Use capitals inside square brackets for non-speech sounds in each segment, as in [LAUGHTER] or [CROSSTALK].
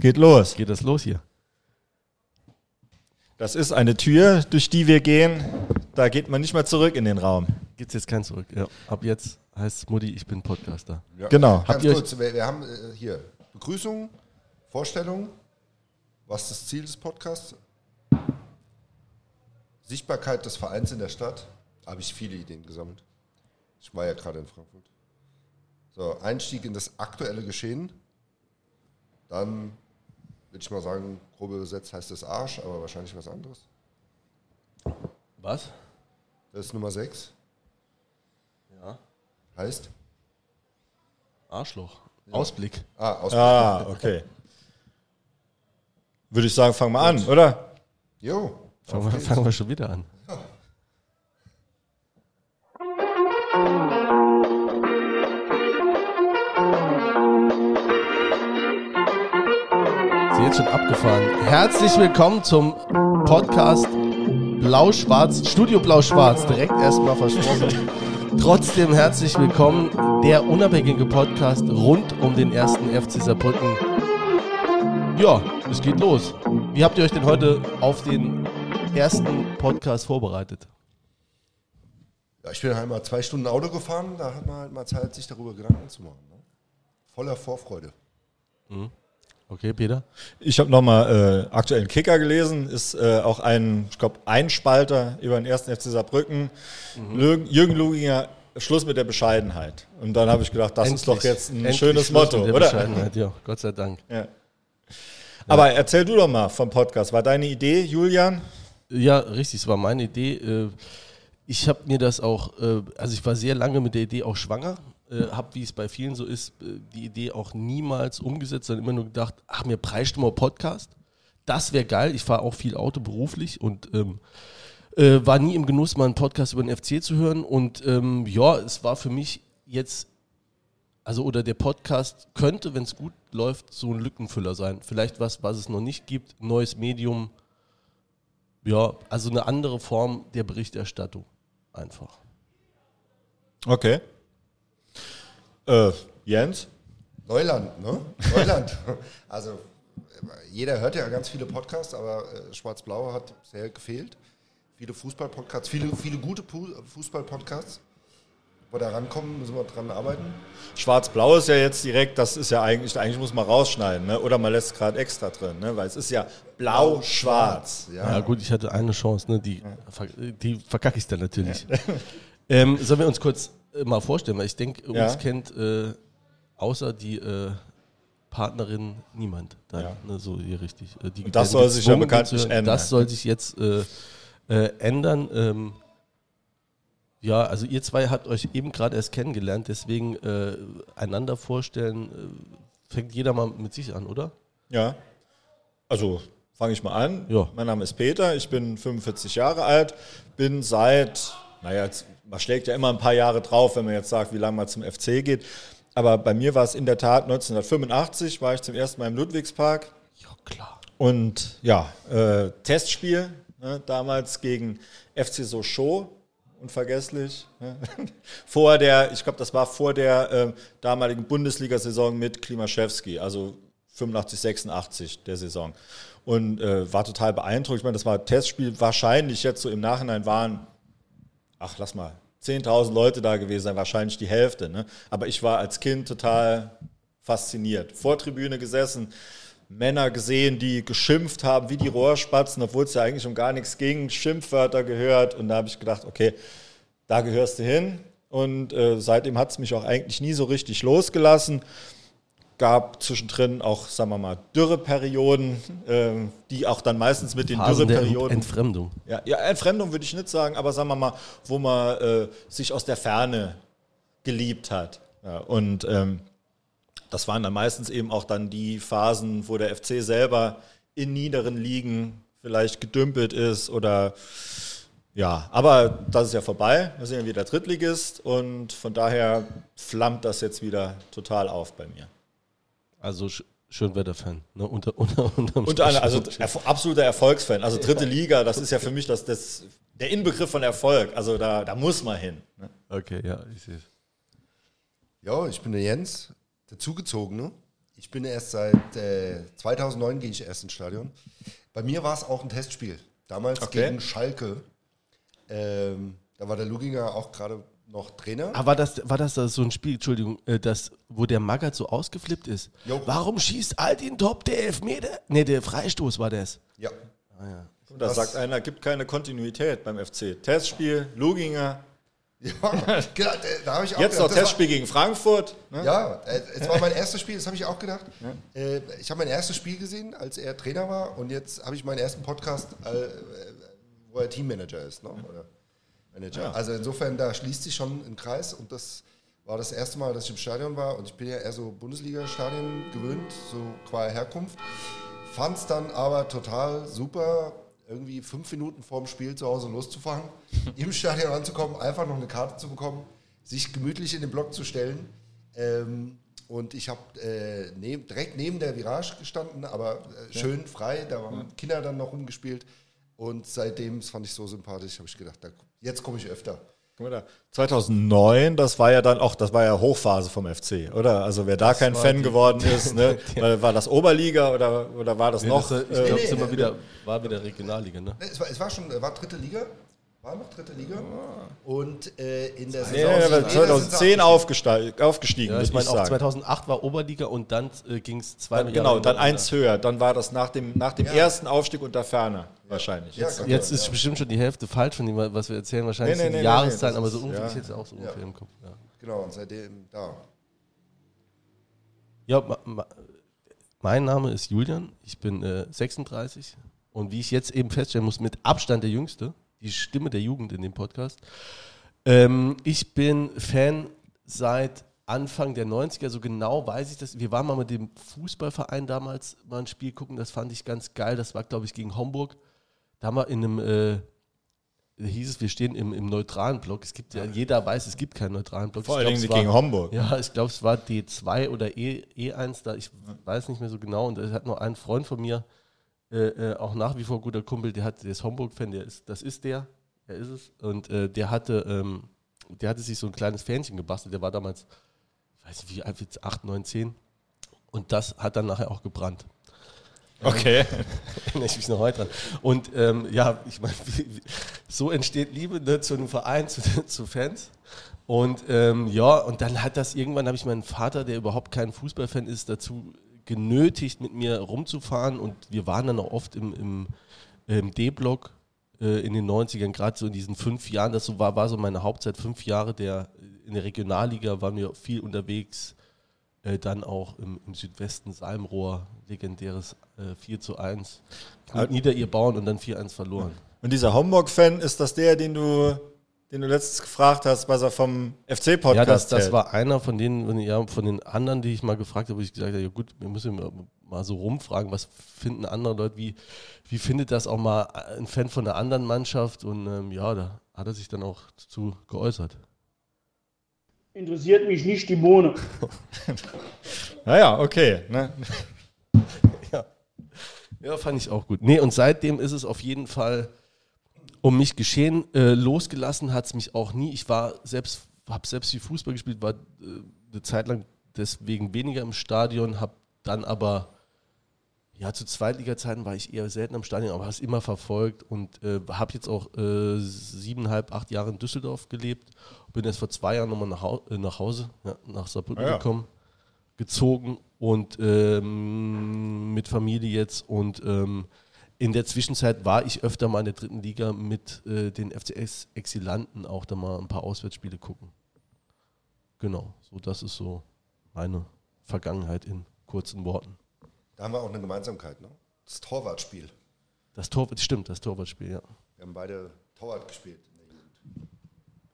geht los. Geht das los hier? Das ist eine Tür, durch die wir gehen. Da geht man nicht mehr zurück in den Raum. Gibt es jetzt kein Zurück? Ja. Ab jetzt heißt Mutti, ich bin Podcaster. Ja. Genau. Ganz ihr kurz, wir, wir haben äh, hier Begrüßung, Vorstellung, was ist das Ziel des Podcasts? Sichtbarkeit des Vereins in der Stadt. Da habe ich viele Ideen gesammelt. Ich war ja gerade in Frankfurt. So, Einstieg in das aktuelle Geschehen. Dann würde ich mal sagen, grob übersetzt heißt das Arsch, aber wahrscheinlich was anderes. Was? Das ist Nummer 6. Ja. Heißt? Arschloch. Ausblick. Ah, aus. Ah, okay. Würde ich sagen, fangen wir an, oder? Jo. Fangen wir, wir schon wieder an. Jetzt schon abgefahren. Herzlich willkommen zum Podcast Blau-Schwarz, Studio Blau-Schwarz, direkt erstmal versprochen. Trotzdem herzlich willkommen, der unabhängige Podcast rund um den ersten FC Saarbrücken. Ja, es geht los. Wie habt ihr euch denn heute auf den ersten Podcast vorbereitet? Ja, ich bin halt mal zwei Stunden Auto gefahren, da hat man halt mal Zeit, sich darüber Gedanken zu machen. Ne? Voller Vorfreude. Okay, Peter? Ich habe nochmal äh, aktuellen Kicker gelesen, ist äh, auch ein, ich glaube, Einspalter über den ersten FC Saarbrücken. Lürgen- Jürgen Luginger, Schluss mit der Bescheidenheit. Und dann habe ich gedacht, das ist doch jetzt ein endlich schönes Schluss Motto, mit der oder? Bescheidenheit, Ja, Gott sei Dank. Ja. Aber erzähl du doch mal vom Podcast. War deine Idee, Julian? Ja, richtig, es war meine Idee. Äh, Ich habe mir das auch, äh, also ich war sehr lange mit der Idee auch schwanger, habe, wie es bei vielen so ist, äh, die Idee auch niemals umgesetzt, sondern immer nur gedacht, ach, mir preischt mal Podcast. Das wäre geil. Ich fahre auch viel Auto beruflich und ähm, äh, war nie im Genuss, mal einen Podcast über den FC zu hören. Und ähm, ja, es war für mich jetzt, also oder der Podcast könnte, wenn es gut läuft, so ein Lückenfüller sein. Vielleicht was, was es noch nicht gibt, neues Medium. Ja, also eine andere Form der Berichterstattung einfach. Okay. Äh, Jens? Neuland, ne? Neuland. [LAUGHS] Also, jeder hört ja ganz viele Podcasts, aber äh, Schwarz-Blau hat sehr gefehlt. Viele Fußball-Podcasts, viele, viele gute Fußball-Podcasts. Wo da rankommen, müssen wir dran arbeiten. Schwarz-Blau ist ja jetzt direkt, das ist ja eigentlich, eigentlich muss man rausschneiden, ne? oder man lässt es gerade extra drin, ne? weil es ist ja blau-schwarz. Ja. Ja, gut, ich hatte eine Chance, ne? die, die verkacke ich dann natürlich. ähm, sollen wir uns kurz mal vorstellen, weil ich denke, uns Ja. kennt äh, außer die äh, Partnerin niemand. Da, Ja. ne, so hier richtig. Äh, die Und das soll sich ja bekanntlich ändern. Das soll sich jetzt äh, äh, ändern. Ähm, ja, also ihr zwei habt euch eben gerade erst kennengelernt, deswegen einander vorstellen, fängt jeder mal mit sich an, oder? Ja. Also fange ich mal an. Ja. Mein Name ist Peter, ich bin 45 Jahre alt, bin seit, naja, jetzt, man schlägt ja immer ein paar Jahre drauf, wenn man jetzt sagt, wie lange man zum FC geht. Aber bei mir war es in der Tat 1985, war ich zum ersten Mal im Ludwigspark. Ja, klar. Und ja, äh, Testspiel, ne, damals gegen FC Sochaux, unvergesslich. Ne? [LAUGHS] vor der, ich glaube, das war vor der äh, damaligen Bundesliga-Saison mit Klimaschewski, also 85, 86 der Saison. Und äh, war total beeindruckt. Ich meine, das war ein Testspiel, wahrscheinlich jetzt so im Nachhinein waren, ach, lass mal, 10.000 Leute da gewesen sein, wahrscheinlich die Hälfte. Ne? Aber ich war als Kind total fasziniert. Vortribüne gesessen, Männer gesehen, die geschimpft haben wie die Rohrspatzen, obwohl es ja eigentlich um gar nichts ging, Schimpfwörter gehört. Und da habe ich gedacht, okay, da gehörst du hin. Und äh, seitdem hat es mich auch eigentlich nie so richtig losgelassen. Gab zwischendrin auch, sagen wir mal, Dürreperioden, [LAUGHS] äh, die auch dann meistens mit den Phasen Dürreperioden Entfremdung. ja, ja, Entfremdung würde ich nicht sagen, aber sagen wir mal, wo man äh, sich aus der Ferne geliebt hat. Ja, und ähm, das waren dann meistens eben auch dann die Phasen, wo der FC selber in niederen Ligen vielleicht gedümpelt ist oder ja, aber das ist ja vorbei. Wir sind ja wieder Drittligist und von daher flammt das jetzt wieder total auf bei mir. Also Sch Schönwetter-Fan. Ne? Unter, [LAUGHS] unter, Und eine, Strich. also erf absoluter Erfolgsfan. Also dritte Liga, das ist ja für mich das, das, der Inbegriff von Erfolg. Also da, da muss man hin. ne? Okay, ja, ich sehe es. Ja, ich bin der Jens, der Zugezogene. Ich bin erst seit äh, 2009 gehe ich erst ins Stadion. Bei mir war es auch ein Testspiel. Damals Okay. gegen Schalke. Ähm, da war der Luginger auch gerade noch Trainer. Aber Ah, war das, war das da so ein Spiel, Entschuldigung, äh, das, wo der Magath so ausgeflippt ist? Jo. Warum schießt Aldin Top der Elfmeter? Ne, der Freistoß war das. Ja. Da Was- sagt einer, gibt keine Kontinuität beim FC. Testspiel, Luginger, [LAUGHS] Ja, da habe ich auch jetzt noch gedacht, das Testspiel gegen Frankfurt. Ne? War, ja, äh, es war mein erstes Spiel, das habe ich auch gedacht. Äh, ich habe mein erstes Spiel gesehen, als er Trainer war und jetzt habe ich meinen ersten Podcast, wo er Teammanager ist. Ne? Oder Manager. Ja. Also insofern, da schließt sich schon ein Kreis und das war das erste Mal, dass ich im Stadion war und ich bin ja eher so Bundesliga-Stadien gewöhnt, so qua Herkunft. Fand es dann aber total super, irgendwie fünf Minuten vorm Spiel zu Hause loszufahren, [LAUGHS] im Stadion anzukommen, einfach noch eine Karte zu bekommen, sich gemütlich in den Block zu stellen. Ähm, und ich habe äh, neb, direkt neben der Virage gestanden, aber äh, schön frei, da haben Kinder dann noch rumgespielt. Und seitdem, das fand ich so sympathisch, habe ich gedacht, da, jetzt komme ich öfter. Guck mal da. 2009, das war ja dann auch, das war ja Hochphase vom FC, oder? Also wer da kein war Fan die- geworden ist, ne? [LAUGHS] Weil, war das Oberliga oder, oder war das Nee, noch? das, ich äh, glaube, nee, es immer nee, wieder, war wieder Regionalliga, ne? Es war, es war schon, war dritte Liga, war noch dritte Liga. Und äh, in der nee, Saison. nee, sie 2010 abgestiegen. aufgestiegen, aufgestiegen Ja, muss ich auch sagen. 2008 war Oberliga und dann äh, ging es zwei Dann, genau, dann eins höher. Dann war das nach dem, nach dem Ja. ersten Aufstieg unter Ferner wahrscheinlich. Ja, Jetzt, ganz Jetzt ist ja. bestimmt schon die Hälfte falsch von dem, was wir erzählen. Wahrscheinlich Nee, nee, sind die nee, Jahreszahlen, aber so ist- ungefähr, ja. ich hätte auch so ungefähr Ja. im Kopf. Ja, Genau, und seitdem da. ja ma, ma, mein Name ist Julian, ich bin äh, 36 und wie ich jetzt eben feststellen muss, mit Abstand der Jüngste, die Stimme der Jugend in dem Podcast. Ähm, ich bin Fan seit Anfang der 90er, so genau weiß ich das. Wir waren mal mit dem Fußballverein damals mal ein Spiel gucken, das fand ich ganz geil. Das war, glaube ich, gegen Homburg. Da haben wir in einem, äh, da hieß es, wir stehen im, im neutralen Block. Es gibt ja, jeder weiß, es gibt keinen neutralen Block. vor allen Dingen gegen Homburg. ja, ich glaube, es war D2 oder E, E1, da ich weiß nicht mehr so genau. Und es hat noch ein Freund von mir, äh, äh, auch nach wie vor guter Kumpel, der hat der ist Homburg-Fan, der ist, das ist der, er ist es. Und äh, der hatte, ähm, der hatte sich so ein kleines Fähnchen gebastelt, der war damals, ich weiß nicht wie alt, jetzt 8, 9, 10. Und das hat dann nachher auch gebrannt. Okay. [LAUGHS] Erinnere ich mich noch heute dran. Und ähm, ja, ich meine, [LAUGHS] so entsteht Liebe ne, zu einem Verein, [LAUGHS] zu, zu Fans. Und ähm, ja, und dann hat das irgendwann, habe ich meinen Vater, der überhaupt kein Fußballfan ist, dazu genötigt, mit mir rumzufahren. Und wir waren dann auch oft im, im, im D-Block äh, in den 90ern, gerade so in diesen fünf Jahren. Das so war, war so meine Hauptzeit, fünf Jahre der, in der Regionalliga waren wir viel unterwegs. Äh, dann auch im, im Südwesten Salmrohr, legendäres äh, 4 zu 1. Kniet nieder ihr Bauern und dann 4-1 verloren. Und dieser Homburg-Fan, ist das der, den du, den du letztens gefragt hast, was er vom FC-Podcast Ja, das, das hält? war einer von den- ja, von den anderen, die ich mal gefragt habe, wo ich gesagt habe, ja gut, wir müssen mal- mal so rumfragen, was finden andere Leute, wie, wie findet das auch mal ein Fan von einer anderen Mannschaft? Und ähm, ja, da hat er sich dann auch zu geäußert. Interessiert mich nicht die Bohne. [LAUGHS] Naja, okay. Ne? [LAUGHS] Ja. ja, fand ich auch gut. Nee, und seitdem ist es auf jeden Fall um mich geschehen. Äh, losgelassen hat es mich auch nie. Ich war selbst, habe selbst wie Fußball gespielt, war äh, eine Zeit lang deswegen weniger im Stadion, habe dann aber, ja, zu Zweitliga-Zeiten war ich eher selten am Stadion, aber habe es immer verfolgt und äh, habe jetzt auch äh, siebeneinhalb, acht Jahre in Düsseldorf gelebt. Bin erst vor zwei Jahren nochmal nach, Hau äh, nach Hause, ja, nach Saarbrücken Ah ja. gekommen gezogen und ähm, mit Familie jetzt und ähm, in der Zwischenzeit war ich öfter mal in der dritten Liga mit äh, den FCS-Exilanten auch da mal ein paar Auswärtsspiele gucken. Genau, so das ist so meine Vergangenheit in kurzen Worten. Da haben wir auch eine Gemeinsamkeit, ne? Das Torwartspiel. Das Tor, stimmt, das Torwartspiel, ja. Wir haben beide Torwart gespielt in der Jugend.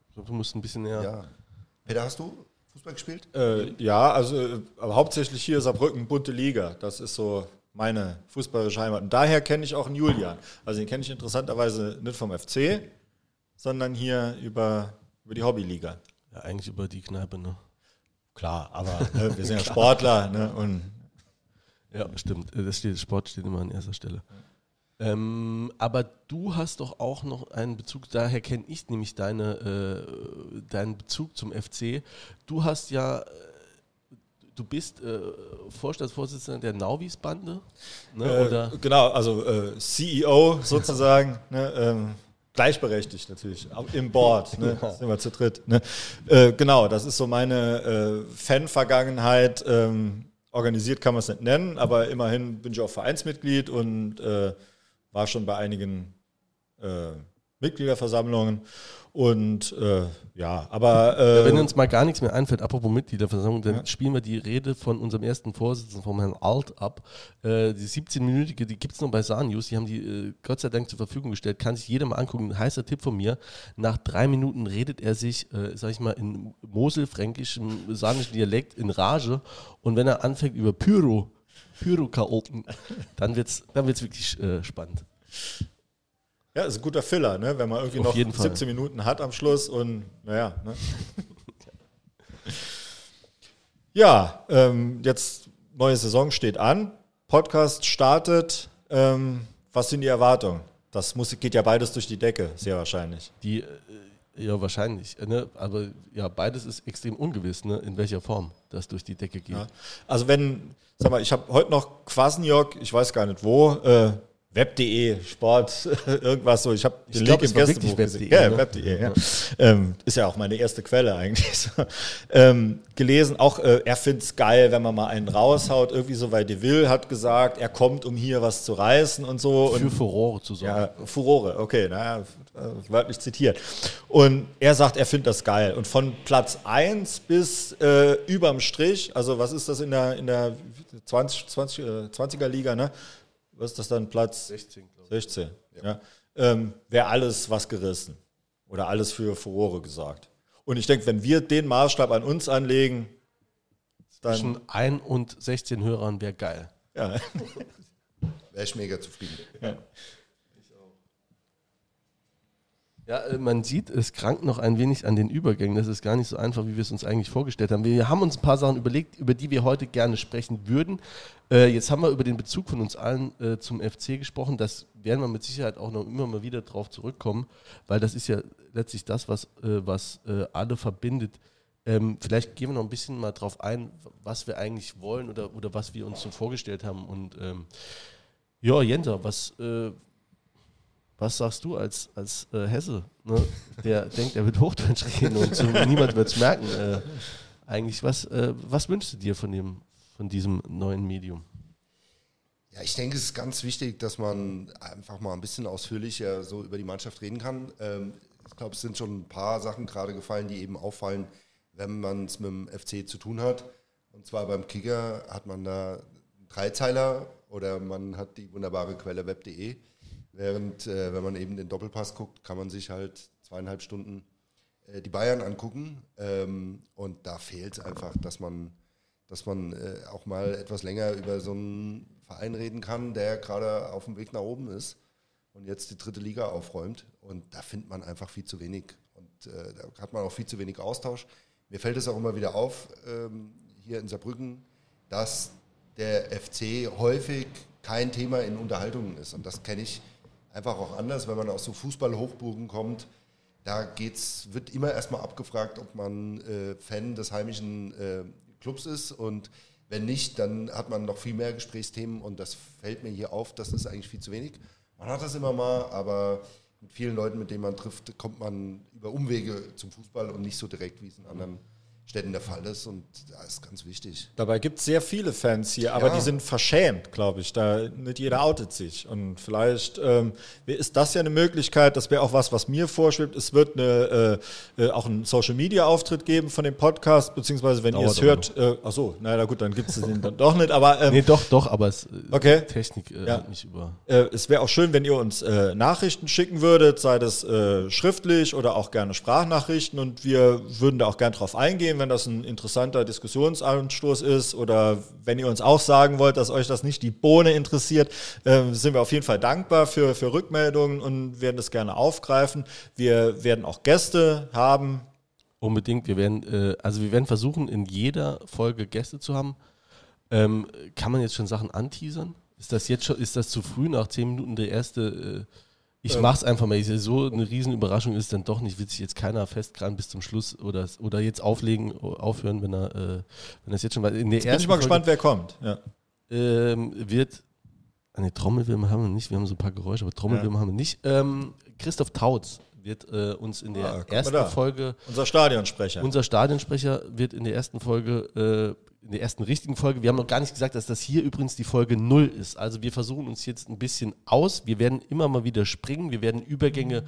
Ich glaube, du musst ein bisschen näher. Ja. Peter, hast du Fußball gespielt? Äh, ja, also äh, aber hauptsächlich hier Saarbrücken, bunte Liga. Das ist so meine fußballische Heimat. Und daher kenne ich auch einen Julian. Also den kenne ich interessanterweise nicht vom FC, sondern hier über, über die Hobbyliga. ja, eigentlich über die Kneipe, ne? Klar, aber ne, wir sind ja [LAUGHS] Sportler ne, und Ja, stimmt. Äh, Das steht, Sport steht immer an erster Stelle. Ähm, aber du hast doch auch noch einen Bezug, daher kenne ich nämlich deine, äh, deinen Bezug zum FC. Du hast ja, äh, du bist äh, Vorstandsvorsitzender der Nauvis-Bande. Ne, Äh, oder? genau, also äh, CEO sozusagen, [LAUGHS] ne, ähm, gleichberechtigt natürlich, im Board, ne, sind wir zu dritt. Ne. Genau, das ist so meine Fan-Vergangenheit. Ähm, organisiert kann man es nicht nennen, aber immerhin bin ich auch Vereinsmitglied und äh, war schon bei einigen äh, Mitgliederversammlungen. Und äh, ja, aber äh, Ja, wenn uns mal gar nichts mehr einfällt, apropos Mitgliederversammlung, dann spielen wir die Rede von unserem ersten Vorsitzenden, vom Herrn Alt, ab. Äh, die 17-minütige, die gibt es noch bei Sahn News, die haben die äh, Gott sei Dank zur Verfügung gestellt, kann sich jeder mal angucken. Ein heißer Tipp von mir. Nach drei Minuten redet er sich, äh, sag ich mal, in moselfränkischem, sahnischen Dialekt in Rage. Und wenn er anfängt über Pyro, Pyro-Chaoten, dann wird es dann wird's wirklich äh, spannend. Ja, ist ein guter Filler, ne? wenn man irgendwie Auf noch jeden Fall. 17 Minuten hat am Schluss und naja. Ne? [LAUGHS] ja, ähm, jetzt neue Saison steht an, Podcast startet. Ähm, was sind die Erwartungen? Das muss, geht ja beides durch die Decke, sehr wahrscheinlich. Die, äh, ja, wahrscheinlich. Ne? Aber ja, beides ist extrem ungewiss, ne? in welcher Form das durch die Decke geht. Ja. Also wenn, sag mal, ich habe heute noch Quasenjörg, ich weiß gar nicht wo, äh, web.de, Sport, [LAUGHS] irgendwas so. Ich habe den glaub, Link im Gästebuch gesehen. web.de, Ja, ne? web.de, ja. Ähm, ist ja auch meine erste Quelle eigentlich. [LAUGHS] So. Ähm, gelesen, auch äh, er findet es geil, wenn man mal einen raushaut. Irgendwie so, weil De Will hat gesagt, er kommt, um hier was zu reißen und so. Für und Furore zu sorgen. ja, Furore, okay, naja, wörtlich zitiert. Und er sagt, er findet das geil. Und von Platz 1 bis äh, überm Strich, also was ist das in der, in der 20, 20, äh, 20er Liga, ne? Was ist das dann, Platz 16, glaube 16? Ja. Ähm, Wäre alles was gerissen. Oder alles für Furore gesagt. Und ich denke, wenn wir den Maßstab an uns anlegen, dann. Zwischen 1 und 16 Hörern wäre geil. Ja. [LAUGHS] Wäre ich mega zufrieden. Ja, äh, man sieht, es krankt noch ein wenig an den Übergängen. Das ist gar nicht so einfach, wie wir es uns eigentlich vorgestellt haben. Wir haben uns ein paar Sachen überlegt, über die wir heute gerne sprechen würden. Äh, jetzt haben wir über den Bezug von uns allen äh, zum FC gesprochen. Das werden wir mit Sicherheit auch noch immer mal wieder drauf zurückkommen, weil das ist ja letztlich das, was, äh, was äh, alle verbindet. Ähm, vielleicht gehen wir noch ein bisschen mal drauf ein, was wir eigentlich wollen oder, oder was wir uns so vorgestellt haben. Und ähm, ja, Jenta, was, äh, was sagst du als, als äh, Hesse, ne, der [LAUGHS] denkt, er wird Hochdeutsch reden und so, niemand wird es merken? Äh, eigentlich, was, äh, was wünschst du dir von, dem, von diesem neuen Medium? Ja, ich denke, es ist ganz wichtig, dass man einfach mal ein bisschen ausführlicher so über die Mannschaft reden kann. Ähm, ich glaube, es sind schon ein paar Sachen gerade gefallen, die eben auffallen, wenn man es mit dem FC zu tun hat. Und zwar beim Kicker hat man da einen Dreizeiler oder man hat die wunderbare Quelle web.de. Während, äh, wenn man eben den Doppelpass guckt, kann man sich halt zweieinhalb Stunden äh, die Bayern angucken. Ähm, und da fehlt es einfach, dass man, dass man äh, auch mal etwas länger über so einen Verein reden kann, der gerade auf dem Weg nach oben ist und jetzt die dritte Liga aufräumt. Und da findet man einfach viel zu wenig. Und äh, da hat man auch viel zu wenig Austausch. Mir fällt es auch immer wieder auf, ähm, hier in Saarbrücken, dass der FC häufig kein Thema in Unterhaltungen ist. Und das kenne ich einfach auch anders, wenn man aus so Fußballhochburgen kommt. Da geht's, wird immer erstmal abgefragt, ob man äh, Fan des heimischen äh, Clubs ist. Und wenn nicht, dann hat man noch viel mehr Gesprächsthemen. Und das fällt mir hier auf, das ist eigentlich viel zu wenig. Man hat das immer mal, aber mit vielen Leuten, mit denen man trifft, kommt man über Umwege zum Fußball und nicht so direkt, wie es in anderen Städten der Fall ist. Und das ist ganz wichtig. Dabei gibt es sehr viele Fans hier, aber Ja. die sind verschämt, glaube ich. Da nicht jeder outet sich. Und vielleicht ähm, ist das ja eine Möglichkeit, das wäre auch was, was mir vorschwebt. Es wird eine, äh, äh, auch einen Social Media Auftritt geben von dem Podcast, beziehungsweise wenn ihr es hört, äh, ach so, na, na gut, dann gibt es den dann doch nicht. Aber ähm, Nee, doch, doch, aber es, äh, Okay. Technik äh, Ja. hat mich über. äh, es wäre auch schön, wenn ihr uns äh, Nachrichten schicken würdet, sei das äh, schriftlich oder auch gerne Sprachnachrichten. Und wir würden da auch gerne drauf eingehen, wenn das ein interessanter Diskussionsanstoß ist oder wenn ihr uns auch sagen wollt, dass euch das nicht die Bohne interessiert, äh, sind wir auf jeden Fall dankbar für, für Rückmeldungen und werden das gerne aufgreifen. Wir werden auch Gäste haben. Unbedingt. Wir werden, äh, also wir werden versuchen, in jeder Folge Gäste zu haben. Ähm, kann man jetzt schon Sachen anteasern? Ist das jetzt schon, ist das zu früh nach zehn Minuten der erste? Äh, Ich ähm, mach's einfach mal. So eine Riesenüberraschung ist dann doch nicht. Wird sich jetzt keiner festkramen bis zum Schluss oder, oder jetzt auflegen, aufhören, wenn er, äh, wenn es jetzt schon In der jetzt bin ich mal Folge, gespannt, wer kommt. Ja. Ähm, wird. Eine Trommelwürmer haben wir nicht. Wir haben so ein paar Geräusche, aber Trommelwürmer ja. haben wir nicht. Ähm, Christoph Tautz wird äh, uns in der ah, ersten Folge. Unser Stadionsprecher. Unser Stadionsprecher wird in der ersten Folge, äh, in der ersten richtigen Folge, wir haben noch gar nicht gesagt, dass das hier übrigens die Folge 0 ist. Also wir versuchen uns jetzt ein bisschen aus. Wir werden immer mal wieder springen, wir werden Übergänge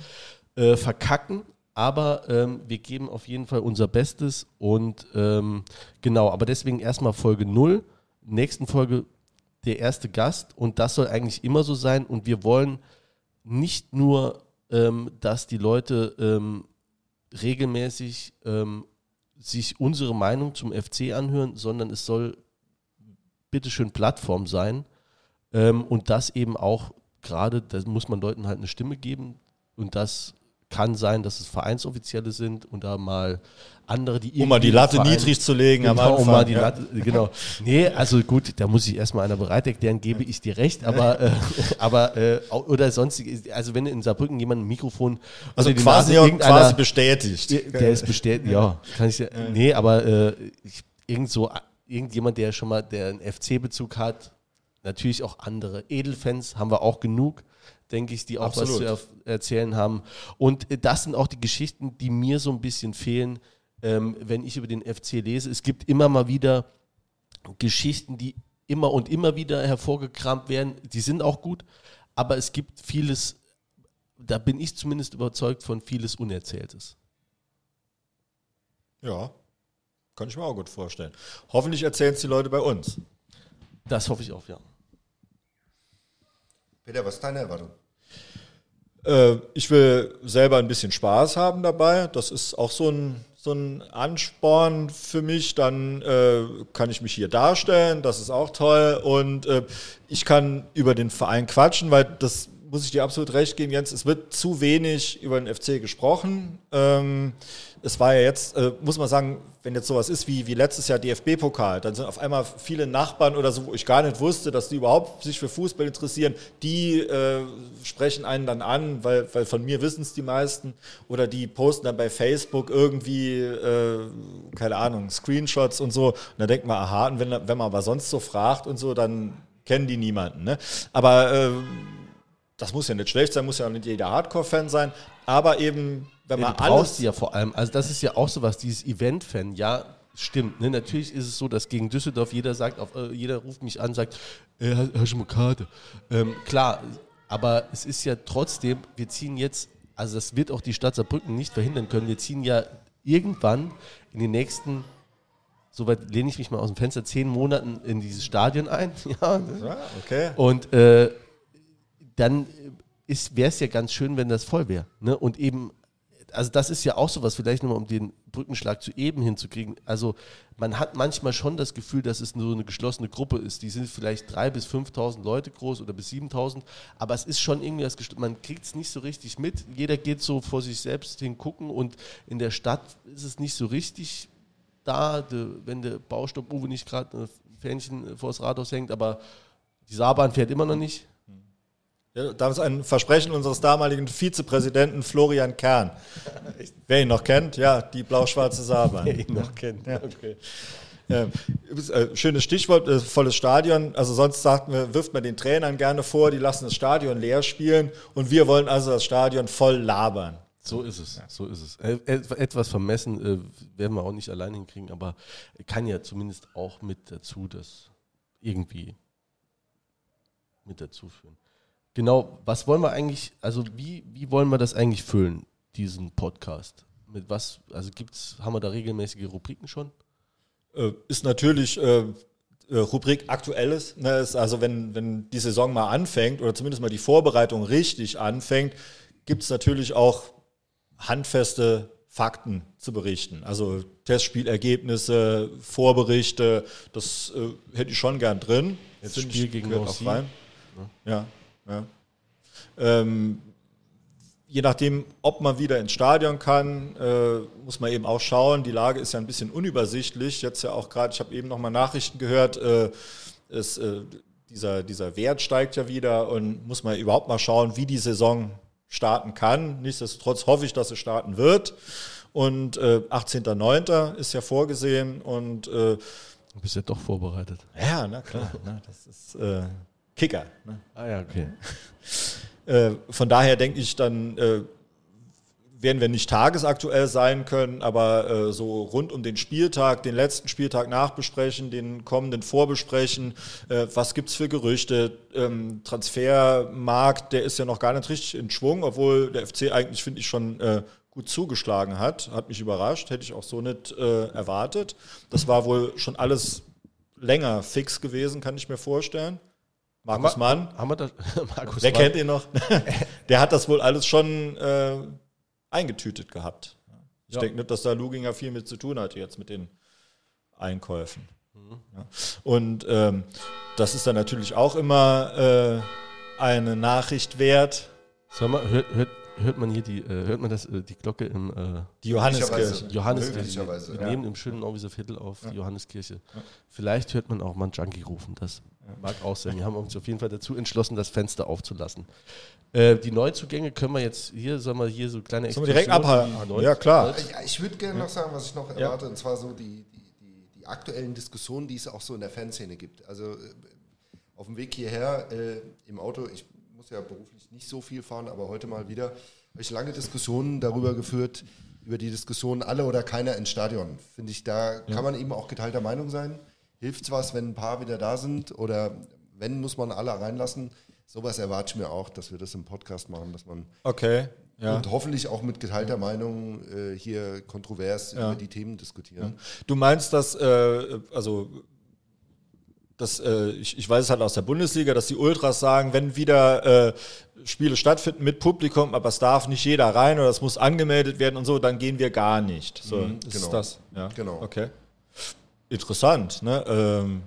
äh, verkacken, aber ähm, wir geben auf jeden Fall unser Bestes und ähm, genau, aber deswegen erstmal Folge 0. Nächsten Folge der erste Gast und das soll eigentlich immer so sein und wir wollen nicht nur ähm, dass die Leute ähm, regelmäßig ähm, sich unsere Meinung zum FC anhören, sondern es soll bitteschön Plattform sein ähm, und das eben auch gerade, da muss man Leuten halt eine Stimme geben und das kann sein, dass es Vereinsoffizielle sind und da mal andere, die Um mal die Latte Verein, niedrig zu legen genau, am Anfang. Um mal die ja. Latte, genau. Nee, also gut, da muss ich erstmal einer bereit erklären, gebe ich dir recht, aber, äh, [LAUGHS] aber äh, oder sonstig, also wenn in Saarbrücken jemand ein Mikrofon also quasi, Nase, quasi bestätigt. Der ist bestätigt, ja. Kann ich, nee, aber äh, ich, irgend so, irgendjemand, der schon mal, der einen FC-Bezug hat, natürlich auch andere Edelfans haben wir auch genug denke ich, die auch Absolut. was zu er erzählen haben. Und äh, das sind auch die Geschichten, die mir so ein bisschen fehlen, ähm, wenn ich über den FC lese. Es gibt immer mal wieder Geschichten, die immer und immer wieder hervorgekramt werden. Die sind auch gut, aber es gibt vieles, da bin ich zumindest überzeugt von vieles Unerzähltes. Ja, kann ich mir auch gut vorstellen. Hoffentlich erzählen es die Leute bei uns. Das hoffe ich auch, ja. Peter, was ist deine Erwartung? Äh, ich will selber ein bisschen Spaß haben dabei. Das ist auch so ein, so ein Ansporn für mich. Dann äh, kann ich mich hier darstellen. Das ist auch toll. Und äh, ich kann über den Verein quatschen, weil das muss ich dir absolut recht geben, Jens. Es wird zu wenig über den FC gesprochen. Ähm, es war ja jetzt, äh, muss man sagen, wenn jetzt sowas ist wie, wie letztes Jahr DFB-Pokal, dann sind auf einmal viele Nachbarn oder so, wo ich gar nicht wusste, dass die überhaupt sich für Fußball interessieren, die äh, sprechen einen dann an, weil, weil von mir wissen es die meisten, oder die posten dann bei Facebook irgendwie, äh, keine Ahnung, Screenshots und so. Und dann denkt man, aha, und wenn, wenn man aber sonst so fragt und so, dann kennen die niemanden. Ne? Aber äh, das muss ja nicht schlecht sein, muss ja nicht jeder Hardcore-Fan sein, aber eben wenn man ja, du alles. ja vor allem, also das ist ja auch so was, dieses Event-Fan, ja, stimmt. Ne? Natürlich ist es so, dass gegen Düsseldorf jeder sagt, auf, äh, jeder ruft mich an, sagt, äh, hast du mal Karte? Ähm, klar, aber es ist ja trotzdem, wir ziehen jetzt, also das wird auch die Stadt Saarbrücken nicht verhindern können, wir ziehen ja irgendwann in den nächsten soweit lehne ich mich mal aus dem Fenster, zehn Monaten in dieses Stadion ein. [LAUGHS] ja, ja okay. Und äh, dann wäre es ja ganz schön, wenn das voll wäre. Ne? Und eben also das ist ja auch so was, vielleicht nochmal, um den Brückenschlag zu eben hinzukriegen. Also man hat manchmal schon das Gefühl, dass es nur eine geschlossene Gruppe ist. Die sind vielleicht 3.000 bis 5.000 Leute groß oder bis 7.000, aber es ist schon irgendwie das, man kriegt es nicht so richtig mit. Jeder geht so vor sich selbst hingucken und in der Stadt ist es nicht so richtig da, wenn der Baustopp Uwe nicht gerade ein Fähnchen vors Rathaus hängt, aber die Saarbahn fährt immer noch nicht. Ist ein Versprechen unseres damaligen Vizepräsidenten Florian Kern. Wer ihn noch kennt, ja, die blau-schwarze Saarbahn. Wer ihn noch kennt, ja. okay. Ja, äh, schönes Stichwort, äh, volles Stadion. Also sonst sagt man, wirft man den Trainern gerne vor, die lassen das Stadion leer spielen und wir wollen also das Stadion voll labern. So ist es, so ist es. Äh, etwas vermessen werden wir auch nicht allein hinkriegen, aber kann ja zumindest auch mit dazu das irgendwie mit dazu führen. Genau, was wollen wir eigentlich, also wie, wie wollen wir das eigentlich füllen, diesen Podcast? Mit was, also gibt's, haben wir da regelmäßige Rubriken schon? Äh, ist natürlich äh, äh, Rubrik Aktuelles. Ne? Ist also wenn, wenn die Saison mal anfängt oder zumindest mal die Vorbereitung richtig anfängt, gibt es natürlich auch handfeste Fakten zu berichten. Also Testspielergebnisse, Vorberichte, das äh, hätte ich schon gern drin. Jetzt Spiel gegen Nancy. Ja, ja. Ähm, je nachdem, ob man wieder ins Stadion kann, äh, muss man eben auch schauen. Die Lage ist ja ein bisschen unübersichtlich. Jetzt ja auch gerade, ich habe eben noch mal Nachrichten gehört, äh, es, äh, dieser, dieser Wert steigt ja wieder und muss man überhaupt mal schauen, wie die Saison starten kann. Nichtsdestotrotz hoffe ich, dass es starten wird. Und äh, 18.09. ist ja vorgesehen und äh, Du bist ja doch vorbereitet. ja, na klar, ne, das ist äh, Kicker. Ne? Ah ja, okay. [LAUGHS] Äh, von daher denke ich, dann äh, werden wir nicht tagesaktuell sein können, aber äh, so rund um den Spieltag, den letzten Spieltag nachbesprechen, den kommenden vorbesprechen. Äh, was gibt's für Gerüchte? Ähm, Transfermarkt, der ist ja noch gar nicht richtig in Schwung, obwohl der FC eigentlich, finde ich, schon äh, gut zugeschlagen hat. Hat mich überrascht, hätte ich auch so nicht äh, erwartet. Das war wohl schon alles länger fix gewesen, kann ich mir vorstellen. Markus Mann. Haben wir das? [LAUGHS] Markus Wer Mann. kennt ihn noch? [LAUGHS] Der hat das wohl alles schon äh, eingetütet gehabt. Ich Ja. denke nicht, dass da Luginger viel mit zu tun hatte jetzt mit den Einkäufen. Mhm. Ja. Und ähm, das ist dann natürlich auch immer äh, eine Nachricht wert. Sag mal, hört, hört, hört man hier die, äh, hört man das, äh, die Glocke im äh, Die Johanneskirche. Johanneskirche? Wir ja. nehmen im schönen Auwieser Viertel auf die Johanneskirche. Vielleicht hört man auch mal einen Junkie rufen. Das mag auch sein. Wir haben uns auf jeden Fall dazu entschlossen, das Fenster aufzulassen. Äh, die Neuzugänge können wir jetzt hier, sollen wir hier so kleine Sollen wir direkt abhalten? Neu- Ja, klar. Ja, ich würde gerne noch sagen, was ich noch erwarte, und zwar so die, die, die, aktuellen Diskussionen, die es auch so in der Fanszene gibt. Also äh, auf dem Weg hierher äh, im Auto, ich muss ja beruflich nicht so viel fahren, aber heute mal wieder, habe ich lange Diskussionen darüber geführt, über die Diskussion alle oder keiner ins Stadion. Finde ich, da kann man eben auch geteilter Meinung sein. Hilft was, wenn ein paar wieder da sind oder wenn, muss man alle reinlassen. Sowas erwarte ich mir auch, dass wir das im Podcast machen, dass man Okay. Ja. und hoffentlich auch mit geteilter Meinung äh, hier kontrovers Ja. über die Themen diskutieren. Du meinst, dass, äh, also, dass, äh, ich, ich weiß es halt aus der Bundesliga, dass die Ultras sagen, wenn wieder äh, Spiele stattfinden mit Publikum, aber es darf nicht jeder rein oder es muss angemeldet werden und so, dann gehen wir gar nicht. So, ist genau. das. Ja. Genau. Okay. Interessant, ne? Ähm,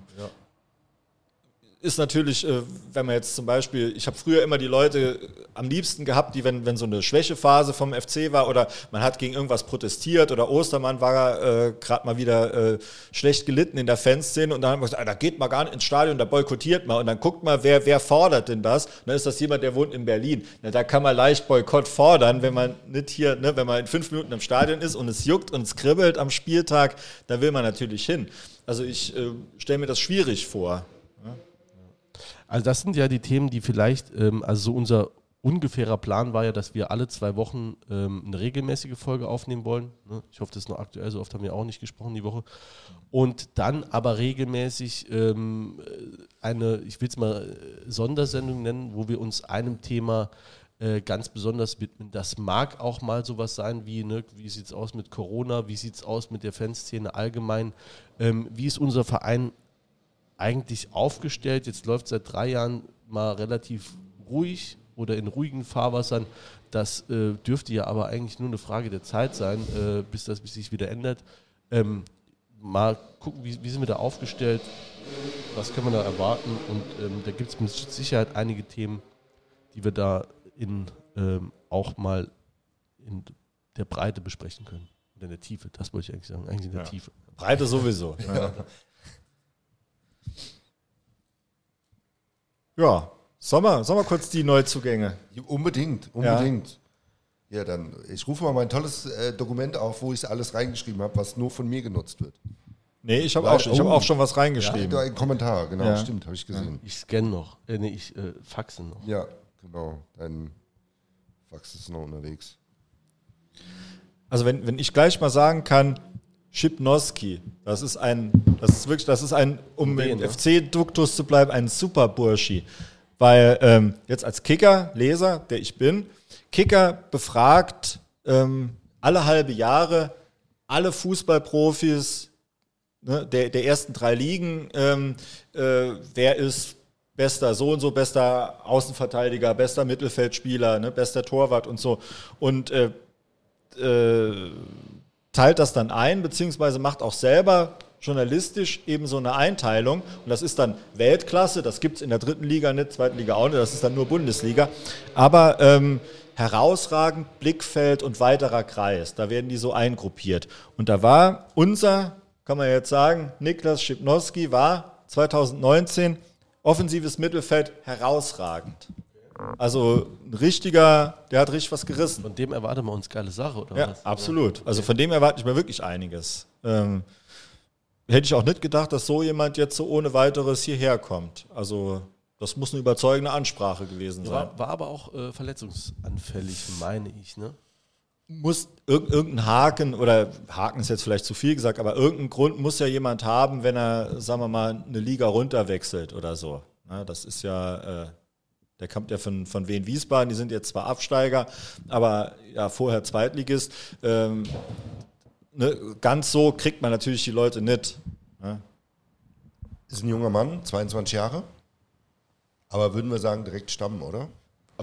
ist natürlich, äh, wenn man jetzt zum Beispiel, ich habe früher immer die Leute am liebsten gehabt, die, wenn, wenn so eine Schwächephase vom FC war oder man hat gegen irgendwas protestiert oder Ostermann war äh, gerade mal wieder äh, schlecht gelitten in der Fanszene und dann haben wir gesagt, ah, da geht mal gar nicht ins Stadion, da boykottiert mal und dann guckt mal, wer, wer fordert denn das? Und dann ist das jemand, der wohnt in Berlin. Na, da kann man leicht Boykott fordern, wenn man nicht hier, ne, wenn man in fünf Minuten im Stadion ist und es juckt und es kribbelt am Spieltag, da will man natürlich hin. Also ich äh, stelle mir das schwierig vor. Also das sind ja die Themen, die vielleicht, ähm, also so unser ungefährer Plan war ja, dass wir alle zwei Wochen ähm, eine regelmäßige Folge aufnehmen wollen. Ne? Ich hoffe, das ist noch aktuell, so oft haben wir auch nicht gesprochen die Woche. Und dann aber regelmäßig ähm, äh, eine, ich will es mal äh, Sondersendung nennen, wo wir uns einem Thema äh, ganz besonders widmen. Das mag auch mal sowas sein wie, ne, wie sieht es aus mit Corona, wie sieht es aus mit der Fanszene allgemein, ähm, wie ist unser Verein eigentlich aufgestellt. Jetzt läuft seit drei Jahren mal relativ ruhig oder in ruhigen Fahrwassern. Das äh, dürfte ja aber eigentlich nur eine Frage der Zeit sein, äh, bis das bis sich wieder ändert. Ähm, mal gucken, wie, wie sind wir da aufgestellt, was können wir da erwarten und ähm, da gibt es mit Sicherheit einige Themen, die wir da in, ähm, auch mal in der Breite besprechen können. Oder in der Tiefe, das wollte ich eigentlich sagen, eigentlich in der Ja. Tiefe. Breite sowieso. Ja. [LAUGHS] ja. Sollen wir, sollen wir kurz die Neuzugänge? Unbedingt, unbedingt. Ja, dann, ich rufe mal mein tolles äh, Dokument auf, wo ich alles reingeschrieben habe, was nur von mir genutzt wird. Nee, ich habe auch, schon- ich hab oh. auch schon was Ja, reingeschrieben. da ein Kommentar, genau, Ja. stimmt, habe ich gesehen. Ich scanne noch, äh, nee, ich äh, faxe noch. Ja, genau, dein Fax ist noch unterwegs. Also wenn, wenn ich gleich mal sagen kann, Schipnowski, das ist ein, das ist wirklich, das ist ein, um im ne? FC-Duktus zu bleiben, ein super Burschi. Weil ähm, jetzt als Kicker, Leser, der ich bin, Kicker befragt ähm, alle halbe Jahre alle Fußballprofis ne, der, der ersten drei Ligen, ähm, äh, wer ist bester so und so, bester Außenverteidiger, bester Mittelfeldspieler, ne, bester Torwart und so. Und äh, äh, teilt das dann ein, beziehungsweise macht auch selber journalistisch eben so eine Einteilung. Und das ist dann Weltklasse, das gibt es in der dritten Liga nicht, zweiten Liga auch nicht, das ist dann nur Bundesliga. Aber ähm, herausragend, Blickfeld und weiterer Kreis, da werden die so eingruppiert. Und da war unser, kann man jetzt sagen, Niklas Schipnowski war 2019 offensives Mittelfeld herausragend. Also ein richtiger, der hat richtig was gerissen. Von dem erwarten wir uns geile Sache, oder Ja, was? absolut. Also von dem erwarte ich mir wirklich einiges. Ähm, hätte ich auch nicht gedacht, dass so jemand jetzt so ohne weiteres hierher kommt. Also das muss eine überzeugende Ansprache gewesen sein. War, war aber auch äh, verletzungsanfällig, meine ich, ne? muss irg irgendein Haken, oder Haken ist jetzt vielleicht zu viel gesagt, aber irgendeinen Grund muss ja jemand haben, wenn er, sagen wir mal, eine Liga runterwechselt oder so. Na, das ist ja, äh, der kommt ja von, von Wien Wiesbaden, die sind jetzt zwar Absteiger, aber ja vorher Zweitligist. Ähm, ne, ganz so kriegt man natürlich die Leute nicht. Ne? Ist ein junger Mann, 22 Jahre. Aber würden wir sagen, direkt stammen, oder?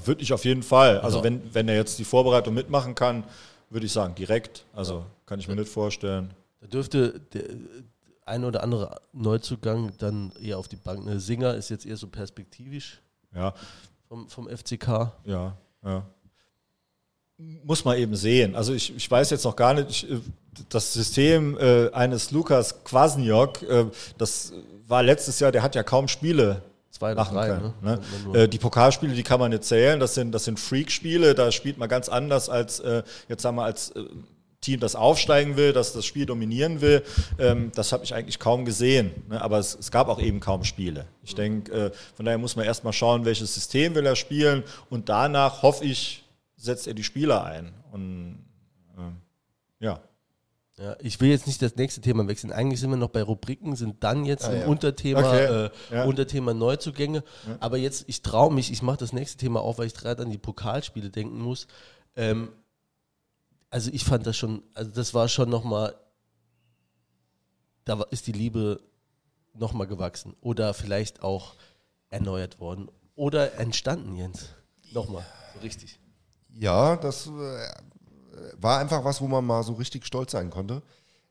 Würde ich auf jeden Fall. Also wenn, wenn er jetzt die Vorbereitung mitmachen kann, würde ich sagen, direkt. Also kann ich mir nicht vorstellen. Da dürfte der ein oder andere Neuzugang dann eher auf die Bank. Ne, Singer ist jetzt eher so perspektivisch Ja, vom, vom FCK. Ja, ja. Muss man eben sehen. Also ich, ich weiß jetzt noch gar nicht, ich, das System äh, eines Lukas Kwasniok, äh, das war letztes Jahr, der hat ja kaum Spiele Zwei machen drei, können. ne? Ne? Äh, die Pokalspiele, die kann man nicht zählen, das sind, das sind Freak-Spiele, da spielt man ganz anders als, äh, jetzt sagen wir, als äh, Team, das aufsteigen will, das das Spiel dominieren will. Ähm, das habe ich eigentlich kaum gesehen. Ne? Aber es, es gab auch eben kaum Spiele. Ich denke, äh, von daher muss man erstmal schauen, welches System will er spielen und danach hoffe ich, setzt er die Spieler ein. Und ähm, ja. Ja, ich will jetzt nicht das nächste Thema wechseln. Eigentlich sind wir noch bei Rubriken, sind dann jetzt Ah, im ja. Unterthema, Okay. äh, Ja. Unterthema Neuzugänge. Aber jetzt, ich traue mich, ich mache das nächste Thema auf, weil ich gerade an die Pokalspiele denken muss. Ähm, also ich fand das schon, also das war schon nochmal, da ist die Liebe nochmal gewachsen oder vielleicht auch erneuert worden oder entstanden, Jens. Nochmal, so richtig. Ja, das äh, war einfach was, wo man mal so richtig stolz sein konnte.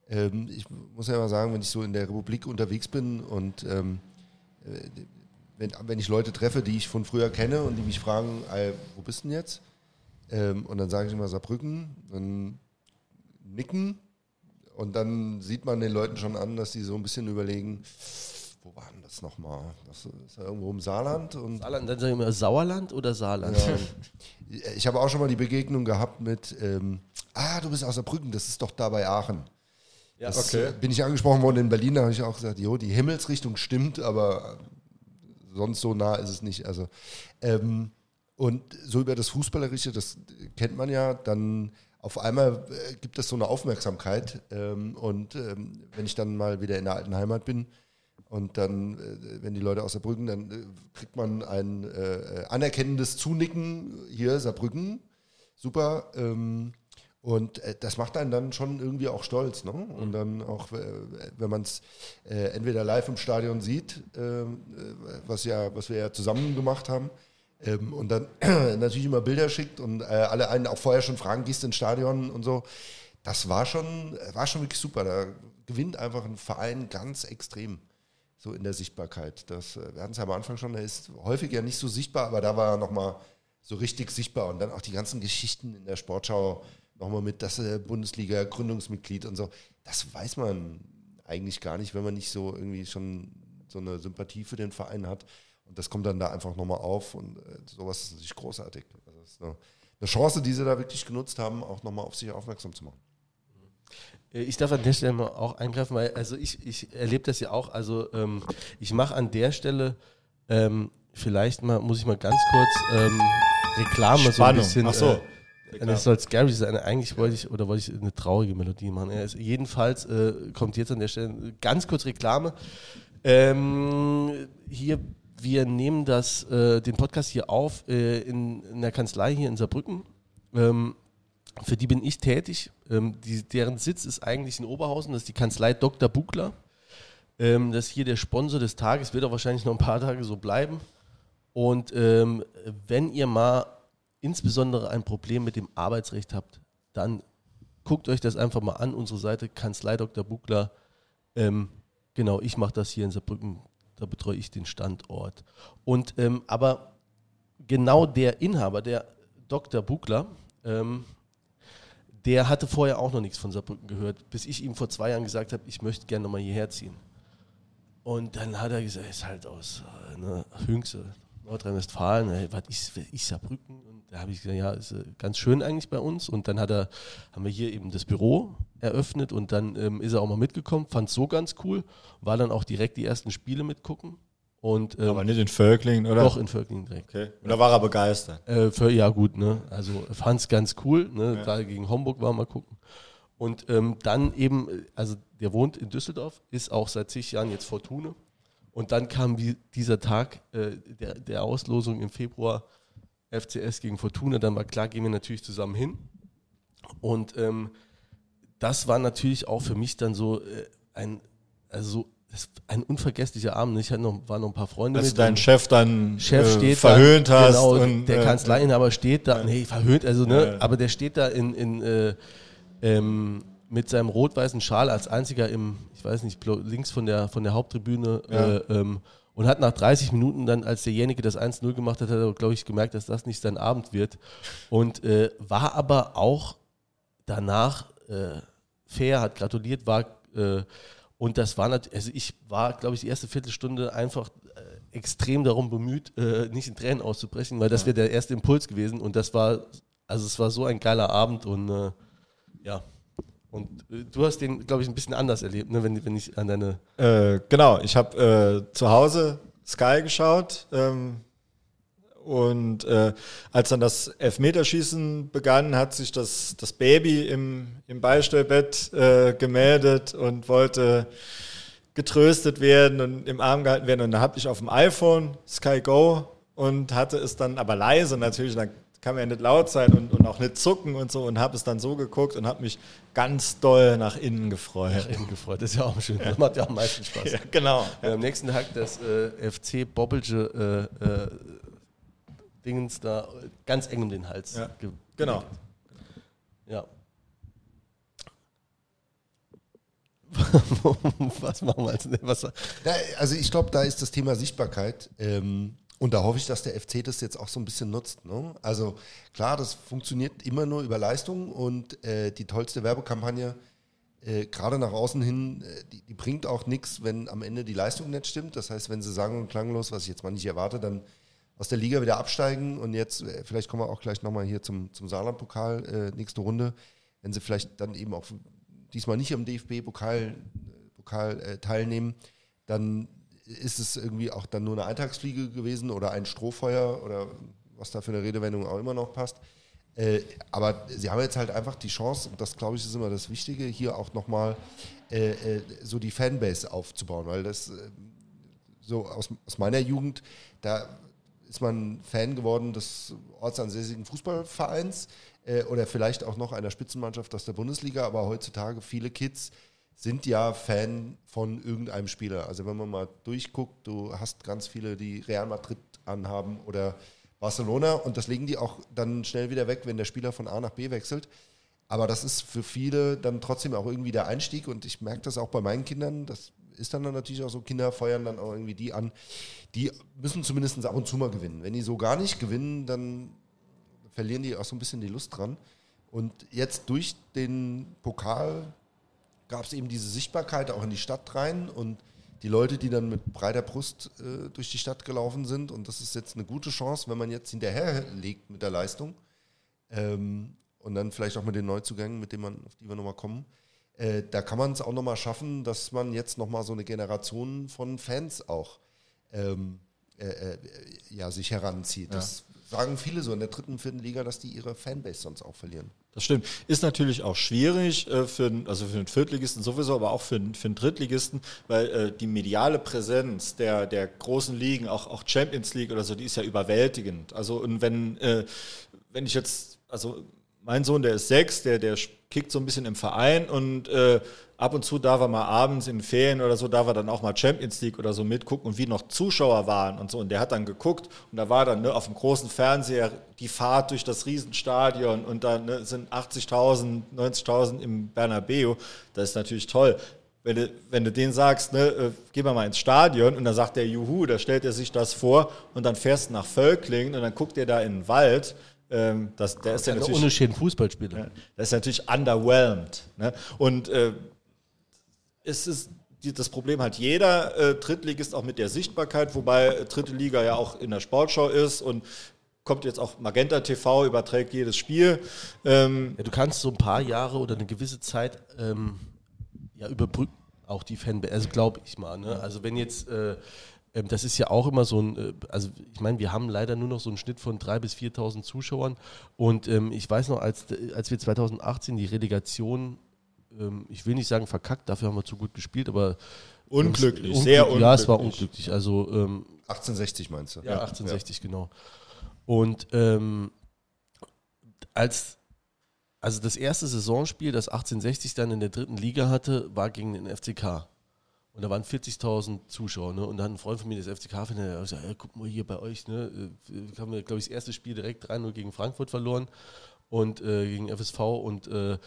Ähm, ich muss ja mal sagen, wenn ich so in der Republik unterwegs bin und ähm, äh, wenn, wenn ich Leute treffe, die ich von früher kenne und die mich fragen, äh, wo bist du denn jetzt? Ähm, und dann sage ich immer Saarbrücken, dann nicken und dann sieht man den Leuten schon an, dass die so ein bisschen überlegen, wo war denn das nochmal? Das ist ja irgendwo im Saarland und Saarland, dann sagen wir Sauerland oder Saarland? [LAUGHS] ich habe auch schon mal die Begegnung gehabt mit, ähm, ah, du bist aus Saarbrücken, das ist doch da bei Aachen. Ja, Das, okay. Bin ich angesprochen worden in Berlin, da habe ich auch gesagt, jo, die Himmelsrichtung stimmt, aber sonst so nah ist es nicht. Also, ähm, und so über das Fußballerische, das kennt man ja, dann auf einmal äh, gibt es so eine Aufmerksamkeit. Ähm, und ähm, wenn ich dann mal wieder in der alten Heimat bin und dann, äh, wenn die Leute aus Saarbrücken, dann äh, kriegt man ein äh, anerkennendes Zunicken hier, Saarbrücken, super. Ähm, und äh, das macht einen dann schon irgendwie auch stolz. Ne? Und dann auch, wenn man es äh, entweder live im Stadion sieht, was, ja, was wir ja zusammen gemacht haben, ähm, und dann [CLEARS THROAT] natürlich immer Bilder schickt und äh, alle einen auch vorher schon fragen, gehst du ins Stadion und so. Das war schon, war schon wirklich super. Da gewinnt einfach ein Verein ganz extrem so in der Sichtbarkeit. Das, äh, wir hatten es ja am Anfang schon, er ist häufig ja nicht so sichtbar, aber da war er nochmal so richtig sichtbar. Und dann auch die ganzen Geschichten in der Sportschau nochmal mit, dass er Bundesliga Gründungsmitglied und so. Das weiß man eigentlich gar nicht, wenn man nicht so irgendwie schon so eine Sympathie für den Verein hat. Und das kommt dann da einfach nochmal auf und äh, sowas ist natürlich großartig. Also das ist eine, eine Chance, die sie da wirklich genutzt haben, auch nochmal auf sich aufmerksam zu machen. Äh, Ich darf an der Stelle mal auch eingreifen, weil also ich, ich erlebe das ja auch. Also ähm, ich mache an der Stelle ähm, vielleicht mal, muss ich mal ganz kurz ähm, Reklame so ein Spannung. bisschen. Ach so. Äh, das soll scary sein. Eigentlich wollte ich oder wollte ich eine traurige Melodie machen. Ja, jedenfalls äh, kommt jetzt an der Stelle ganz kurz Reklame. Ähm, hier, wir nehmen das, äh, den Podcast hier auf äh, in, in der Kanzlei hier in Saarbrücken. Ähm, für die bin ich tätig. Ähm, die, deren Sitz ist eigentlich in Oberhausen. Das ist die Kanzlei Dr. Buchler. Ähm, das ist hier der Sponsor des Tages, wird auch wahrscheinlich noch ein paar Tage so bleiben. Und ähm, wenn ihr mal insbesondere ein Problem mit dem Arbeitsrecht habt, dann guckt euch das einfach mal an. Unsere Seite Kanzlei Dr. Buchler. Ähm, genau, ich mache das hier in Saarbrücken. Da betreue ich den Standort. Und ähm, aber genau der Inhaber, der Dr. Buchler, ähm, der hatte vorher auch noch nichts von Saarbrücken gehört, bis ich ihm vor zwei Jahren gesagt habe, ich möchte gerne nochmal hierher ziehen. Und dann hat er gesagt, ist halt aus äh, ne, Hünxe. Nordrhein-Westfalen, was ist, ist Saarbrücken? Da habe ich gesagt, ja, ist äh, ganz schön eigentlich bei uns. Und dann hat er, haben wir hier eben das Büro eröffnet und dann ähm, ist er auch mal mitgekommen, fand es so ganz cool, war dann auch direkt die ersten Spiele mitgucken. Und, ähm, Aber nicht in Völklingen, oder? Doch, in Völklingen direkt. Okay. Und da war er begeistert. Äh, für, ja, gut, ne? Also fand es ganz cool, ne? Ja. Gerade gegen Homburg war mal gucken. Und ähm, dann eben, also der wohnt in Düsseldorf, ist auch seit zig Jahren jetzt Fortune. Und dann kam dieser Tag äh, der, der Auslosung im Februar FCS gegen Fortuna. Dann war klar, gehen wir natürlich zusammen hin. Und ähm, das war natürlich auch für mich dann so äh, ein, also ein unvergesslicher Abend. Ich hatte noch, waren noch ein paar Freunde. Als mit dein Chef dann Chef äh, steht verhöhnt da, hast. Genau, und, der äh, Kanzleiinhaber steht da, nee, verhöhnt, also ne, Ja. aber der steht da in, in äh, ähm, mit seinem rot-weißen Schal als einziger im, ich weiß nicht, links von der von der Haupttribüne Ja. äh, ähm, und hat nach 30 Minuten dann, als derjenige das 1-0 gemacht hat, hat er, glaube ich, gemerkt, dass das nicht sein Abend wird. Und äh, war aber auch danach äh, fair, hat gratuliert, war äh, und das war natürlich, also ich war, glaube ich, die erste Viertelstunde einfach äh, extrem darum bemüht, äh, nicht in Tränen auszubrechen, weil das wäre der erste Impuls gewesen und das war, also es war so ein geiler Abend und äh, ja. Und äh, du hast den, glaube ich, ein bisschen anders erlebt, ne, wenn, wenn ich an deine. Äh, genau, ich habe äh, zu Hause Sky geschaut ähm, und äh, als dann das Elfmeterschießen begann, hat sich das, das Baby im, im Beistellbett äh, gemeldet und wollte getröstet werden und im Arm gehalten werden. Und da habe ich auf dem iPhone Sky Go und hatte es dann aber leise natürlich, dann kann man ja nicht laut sein und, und auch nicht zucken und so und habe es dann so geguckt und habe mich ganz doll nach innen gefreut. Eben gefreut, das ist ja auch schön. Das macht ja am meisten Spaß. [LAUGHS] Ja, genau. Ja, am nächsten Tag das äh, FC Bobbelge äh, äh, Dingens da ganz eng um den Hals. Ja, ge- Genau. Ja. [LAUGHS] was machen wir als was, Ja, also ich glaube, da ist das Thema Sichtbarkeit. Ähm, und da hoffe ich, dass der FC das jetzt auch so ein bisschen nutzt. Ne? Also klar, das funktioniert immer nur über Leistung und äh, die tollste Werbekampagne, äh, gerade nach außen hin, äh, die, die bringt auch nichts, wenn am Ende die Leistung nicht stimmt. Das heißt, wenn sie sagen und klanglos, was ich jetzt mal nicht erwarte, dann aus der Liga wieder absteigen und jetzt, äh, vielleicht kommen wir auch gleich nochmal hier zum, zum Saarland-Pokal, äh, nächste Runde, wenn sie vielleicht dann eben auch diesmal nicht am DFB-Pokal Pokal, äh, teilnehmen, dann ist es irgendwie auch dann nur eine Eintagsfliege gewesen oder ein Strohfeuer oder was da für eine Redewendung auch immer noch passt. Äh, aber sie haben jetzt halt einfach die Chance, und das glaube ich ist immer das Wichtige, hier auch nochmal äh, äh, so die Fanbase aufzubauen, weil das äh, so aus, aus meiner Jugend, da ist man Fan geworden des ortsansässigen Fußballvereins äh, oder vielleicht auch noch einer Spitzenmannschaft aus der Bundesliga, aber heutzutage viele Kids sind ja Fan von irgendeinem Spieler. Also wenn man mal durchguckt, du hast ganz viele, die Real Madrid anhaben oder Barcelona und das legen die auch dann schnell wieder weg, wenn der Spieler von A nach B wechselt. Aber das ist für viele dann trotzdem auch irgendwie der Einstieg und ich merke das auch bei meinen Kindern. Das ist dann, dann natürlich auch so, Kinder feuern dann auch irgendwie die an. Die müssen zumindest ab und zu mal gewinnen. Wenn die so gar nicht gewinnen, dann verlieren die auch so ein bisschen die Lust dran. Und jetzt durch den Pokal gab es eben diese Sichtbarkeit auch in die Stadt rein und die Leute, die dann mit breiter Brust äh, durch die Stadt gelaufen sind. Und das ist jetzt eine gute Chance, wenn man jetzt hinterherlegt mit der Leistung ähm, und dann vielleicht auch mit den Neuzugängen, mit denen man, auf die wir nochmal kommen. Äh, da kann man es auch nochmal schaffen, dass man jetzt nochmal so eine Generation von Fans auch ähm, äh, äh, ja, sich heranzieht. Das sagen viele so in der dritten, vierten Liga, dass die ihre Fanbase sonst auch verlieren. Das stimmt. Ist natürlich auch schwierig äh, für, einen- also für den Viertligisten sowieso, aber auch für, einen- für den Drittligisten, weil äh, die mediale Präsenz der, der großen Ligen, auch, auch Champions League oder so, die ist ja überwältigend. Also und wenn, äh, wenn ich jetzt, also mein Sohn, der ist sechs, der, der kickt so ein bisschen im Verein und äh, ab und zu darf er mal abends in Ferien oder so, darf er dann auch mal Champions League oder so mitgucken und wie noch Zuschauer waren und so. Und der hat dann geguckt und da war dann ne, auf dem großen Fernseher die Fahrt durch das Riesenstadion und da ne, sind 80.000, 90.000 im Bernabeu. Das ist natürlich toll. Wenn du, wenn du denen sagst, ne, äh, geh mal mal ins Stadion und dann sagt der Juhu, da stellt er sich das vor und dann fährst du nach Völklingen und dann guckt er da in den Wald. Ähm, das, der ist ja natürlich unentschieden Fußballspieler. ja, das ist natürlich underwhelmed. Ne? Und äh, es ist das Problem hat jeder äh, Drittligist auch mit der Sichtbarkeit, wobei äh, dritte Liga ja auch in der Sportschau ist und kommt jetzt auch Magenta TV, überträgt jedes Spiel. Ähm, Ja, du kannst so ein paar Jahre oder eine gewisse Zeit ähm, ja, überbrücken, auch die Fanbase, also glaube ich mal. Ne? Also wenn jetzt, äh, ähm, das ist ja auch immer so ein, äh, also ich meine, wir haben leider nur noch so einen Schnitt von 3.000 bis 4.000 Zuschauern und ähm, ich weiß noch, als, als wir 2018 die Relegation, ähm, ich will nicht sagen verkackt, dafür haben wir zu gut gespielt, aber unglücklich, Unglück- sehr unglücklich. Ja, es war unglücklich, also ähm, 1860 meinst du? ja, 1860, genau. Und ähm, als also das erste Saisonspiel, das 1860 dann in der dritten Liga hatte, war gegen den FCK. Und da waren 40.000 Zuschauer. Ne? Und dann ein Freund von mir, das FCK-Fan, der hat gesagt, ja, guck mal hier bei euch, ne? äh, haben wir, glaube ich, das erste Spiel direkt 3-0 gegen Frankfurt verloren und äh, gegen FSV und äh,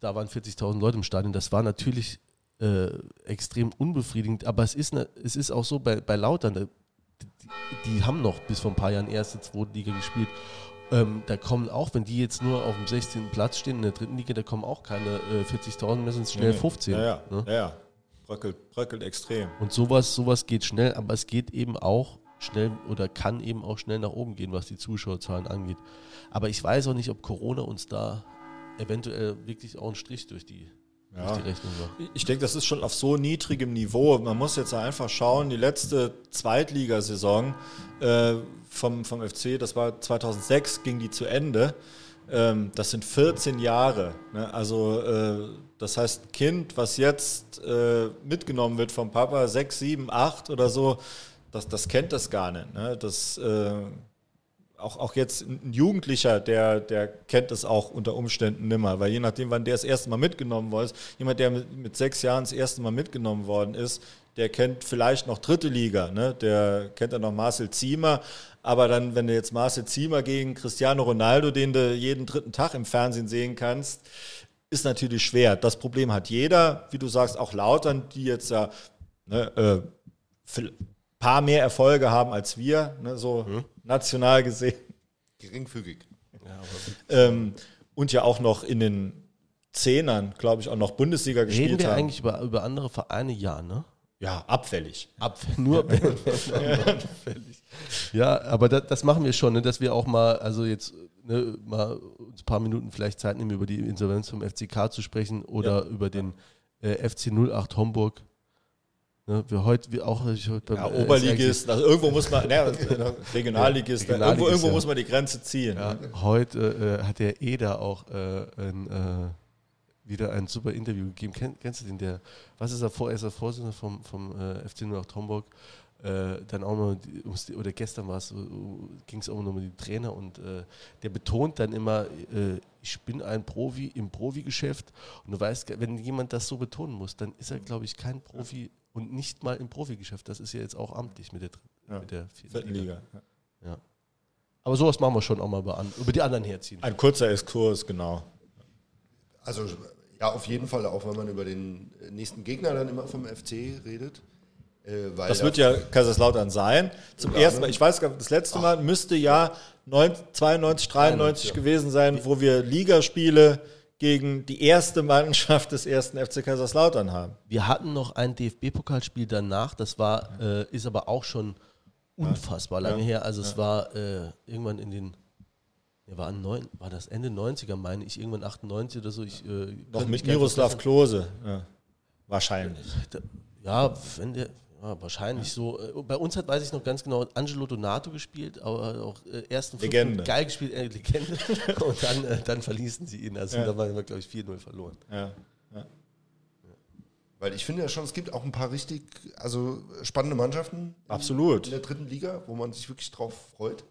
da waren 40.000 Leute im Stadion. Das war natürlich äh, extrem unbefriedigend, aber es ist, ne, es ist auch so bei, bei Lautern, da, die, die haben noch bis vor ein paar Jahren erste, zweite Liga gespielt. Ähm, da kommen auch, wenn die jetzt nur auf dem 16. Platz stehen in der dritten Liga, da kommen auch keine äh, 40.000 mehr, sind es schnell 15. Ja, ja, Ne? ja, ja. Bröckelt, bröckelt extrem. Und sowas, sowas geht schnell, aber es geht eben auch schnell oder kann eben auch schnell nach oben gehen, was die Zuschauerzahlen angeht. Aber ich weiß auch nicht, ob Corona uns da eventuell wirklich auch einen Strich durch die, Ja. durch die Rechnung macht. Ich denke, das ist schon auf so niedrigem Niveau. Man muss jetzt einfach schauen, die letzte Zweitligasaison äh, vom, vom FC, das war 2006, ging die zu Ende. Ähm, das sind 14 Jahre. Ne? Also äh, das heißt, Kind, was jetzt äh, mitgenommen wird vom Papa, 6, 7, 8 oder so, das, das kennt das gar nicht. Ne? Das äh, auch, auch jetzt ein Jugendlicher, der, der kennt es auch unter Umständen nimmer, weil je nachdem, wann der das erste Mal mitgenommen worden ist, jemand, der mit, mit sechs Jahren das erste Mal mitgenommen worden ist, der kennt vielleicht noch dritte Liga, ne? der kennt dann noch Marcel Ziemer, aber dann, wenn du jetzt Marcel Ziemer gegen Cristiano Ronaldo, den du jeden dritten Tag im Fernsehen sehen kannst, ist natürlich schwer. Das Problem hat jeder, wie du sagst, auch Lautern, die jetzt ja ne, äh, paar mehr Erfolge haben als wir, ne, so national gesehen. Geringfügig. Ähm, und ja auch noch in den Zehnern, glaube ich, auch noch Bundesliga gespielt Reden wir haben. eigentlich über, über andere Vereine? Ja, ne? ja, abfällig. Ab, [LAUGHS] nur [LAUGHS] abfällig. Ja, aber das, das machen wir schon, ne, dass wir auch mal, also jetzt ne, mal uns ein paar Minuten vielleicht Zeit nehmen, über die Insolvenz vom FCK zu sprechen oder über den äh, FC 08 Homburg. Ne, wir heute, wir auch ich heute Ja, äh, Oberligist, also irgendwo muss man, ne, [LAUGHS] Regionalligist, irgendwo, irgendwo ja. muss man die Grenze ziehen. Ja, ne? heute äh, hat der Eder auch äh, ein, äh, wieder ein super Interview gegeben. Kenn, kennst du den? Der, was ist er vor? Er ist der Vorsitzende vom, vom äh, FC 08 Homburg. Äh, dann auch noch, die, oder gestern war es, ging es auch noch um die Trainer und äh, der betont dann immer, äh, ich bin ein Profi im Profigeschäft und du weißt, wenn jemand das so betonen muss, dann ist er, glaube ich, kein Profi und nicht mal im Profigeschäft. Das ist ja jetzt auch amtlich mit der, Ja. mit der vierten Liga. Ja. Ja. Aber sowas machen wir schon auch mal über, die anderen herziehen. Ein kurzer Exkurs, genau. Also ja, auf jeden Fall, auch wenn man über den nächsten Gegner dann immer vom FC redet. Äh, weil Das da- wird ja Kaiserslautern sein. Zum Ja, ersten ne? Mal, ich weiß gar nicht, das letzte Mal müsste ja 9 92, 93 ja. gewesen sein, wo wir Ligaspiele gegen die erste Mannschaft des ersten FC Kaiserslautern haben. Wir hatten noch ein DFB-Pokalspiel danach, das war, äh, ist aber auch schon unfassbar lange Ja. her. Also es war äh, irgendwann in den, ja, war, an neun, war das Ende 90er, meine ich, irgendwann 98 oder so. Ich, äh, Noch mit Miroslav. Klose. Ja. Wahrscheinlich. Da- Ja, wenn der, ja, wahrscheinlich so. Äh, Bei uns hat, weiß ich noch ganz genau, Angelo Donato gespielt, aber auch äh, ersten fünf Legende. Geil gespielt, äh, Legende. [LAUGHS] Und dann, äh, dann verließen sie ihn. Also Ja. da waren wir, glaube ich, 4-0 verloren. Ja. Weil ich finde ja schon, es gibt auch ein paar richtig also spannende Mannschaften in, Absolut. in der dritten Liga, wo man sich wirklich drauf freut.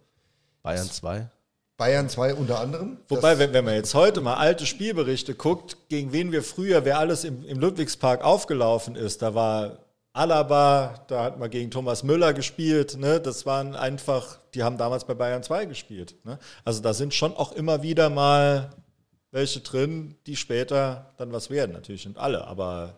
Bayern 2. Bayern 2 unter anderem. Wobei, wenn, wenn man jetzt heute mal alte Spielberichte guckt, gegen wen wir früher, wer alles im, im Ludwigspark aufgelaufen ist, da war Alaba, da hat man gegen Thomas Müller gespielt, ne? das waren einfach, die haben damals bei Bayern 2 gespielt. Ne? Also da sind schon auch immer wieder mal welche drin, die später dann was werden. Natürlich sind alle, aber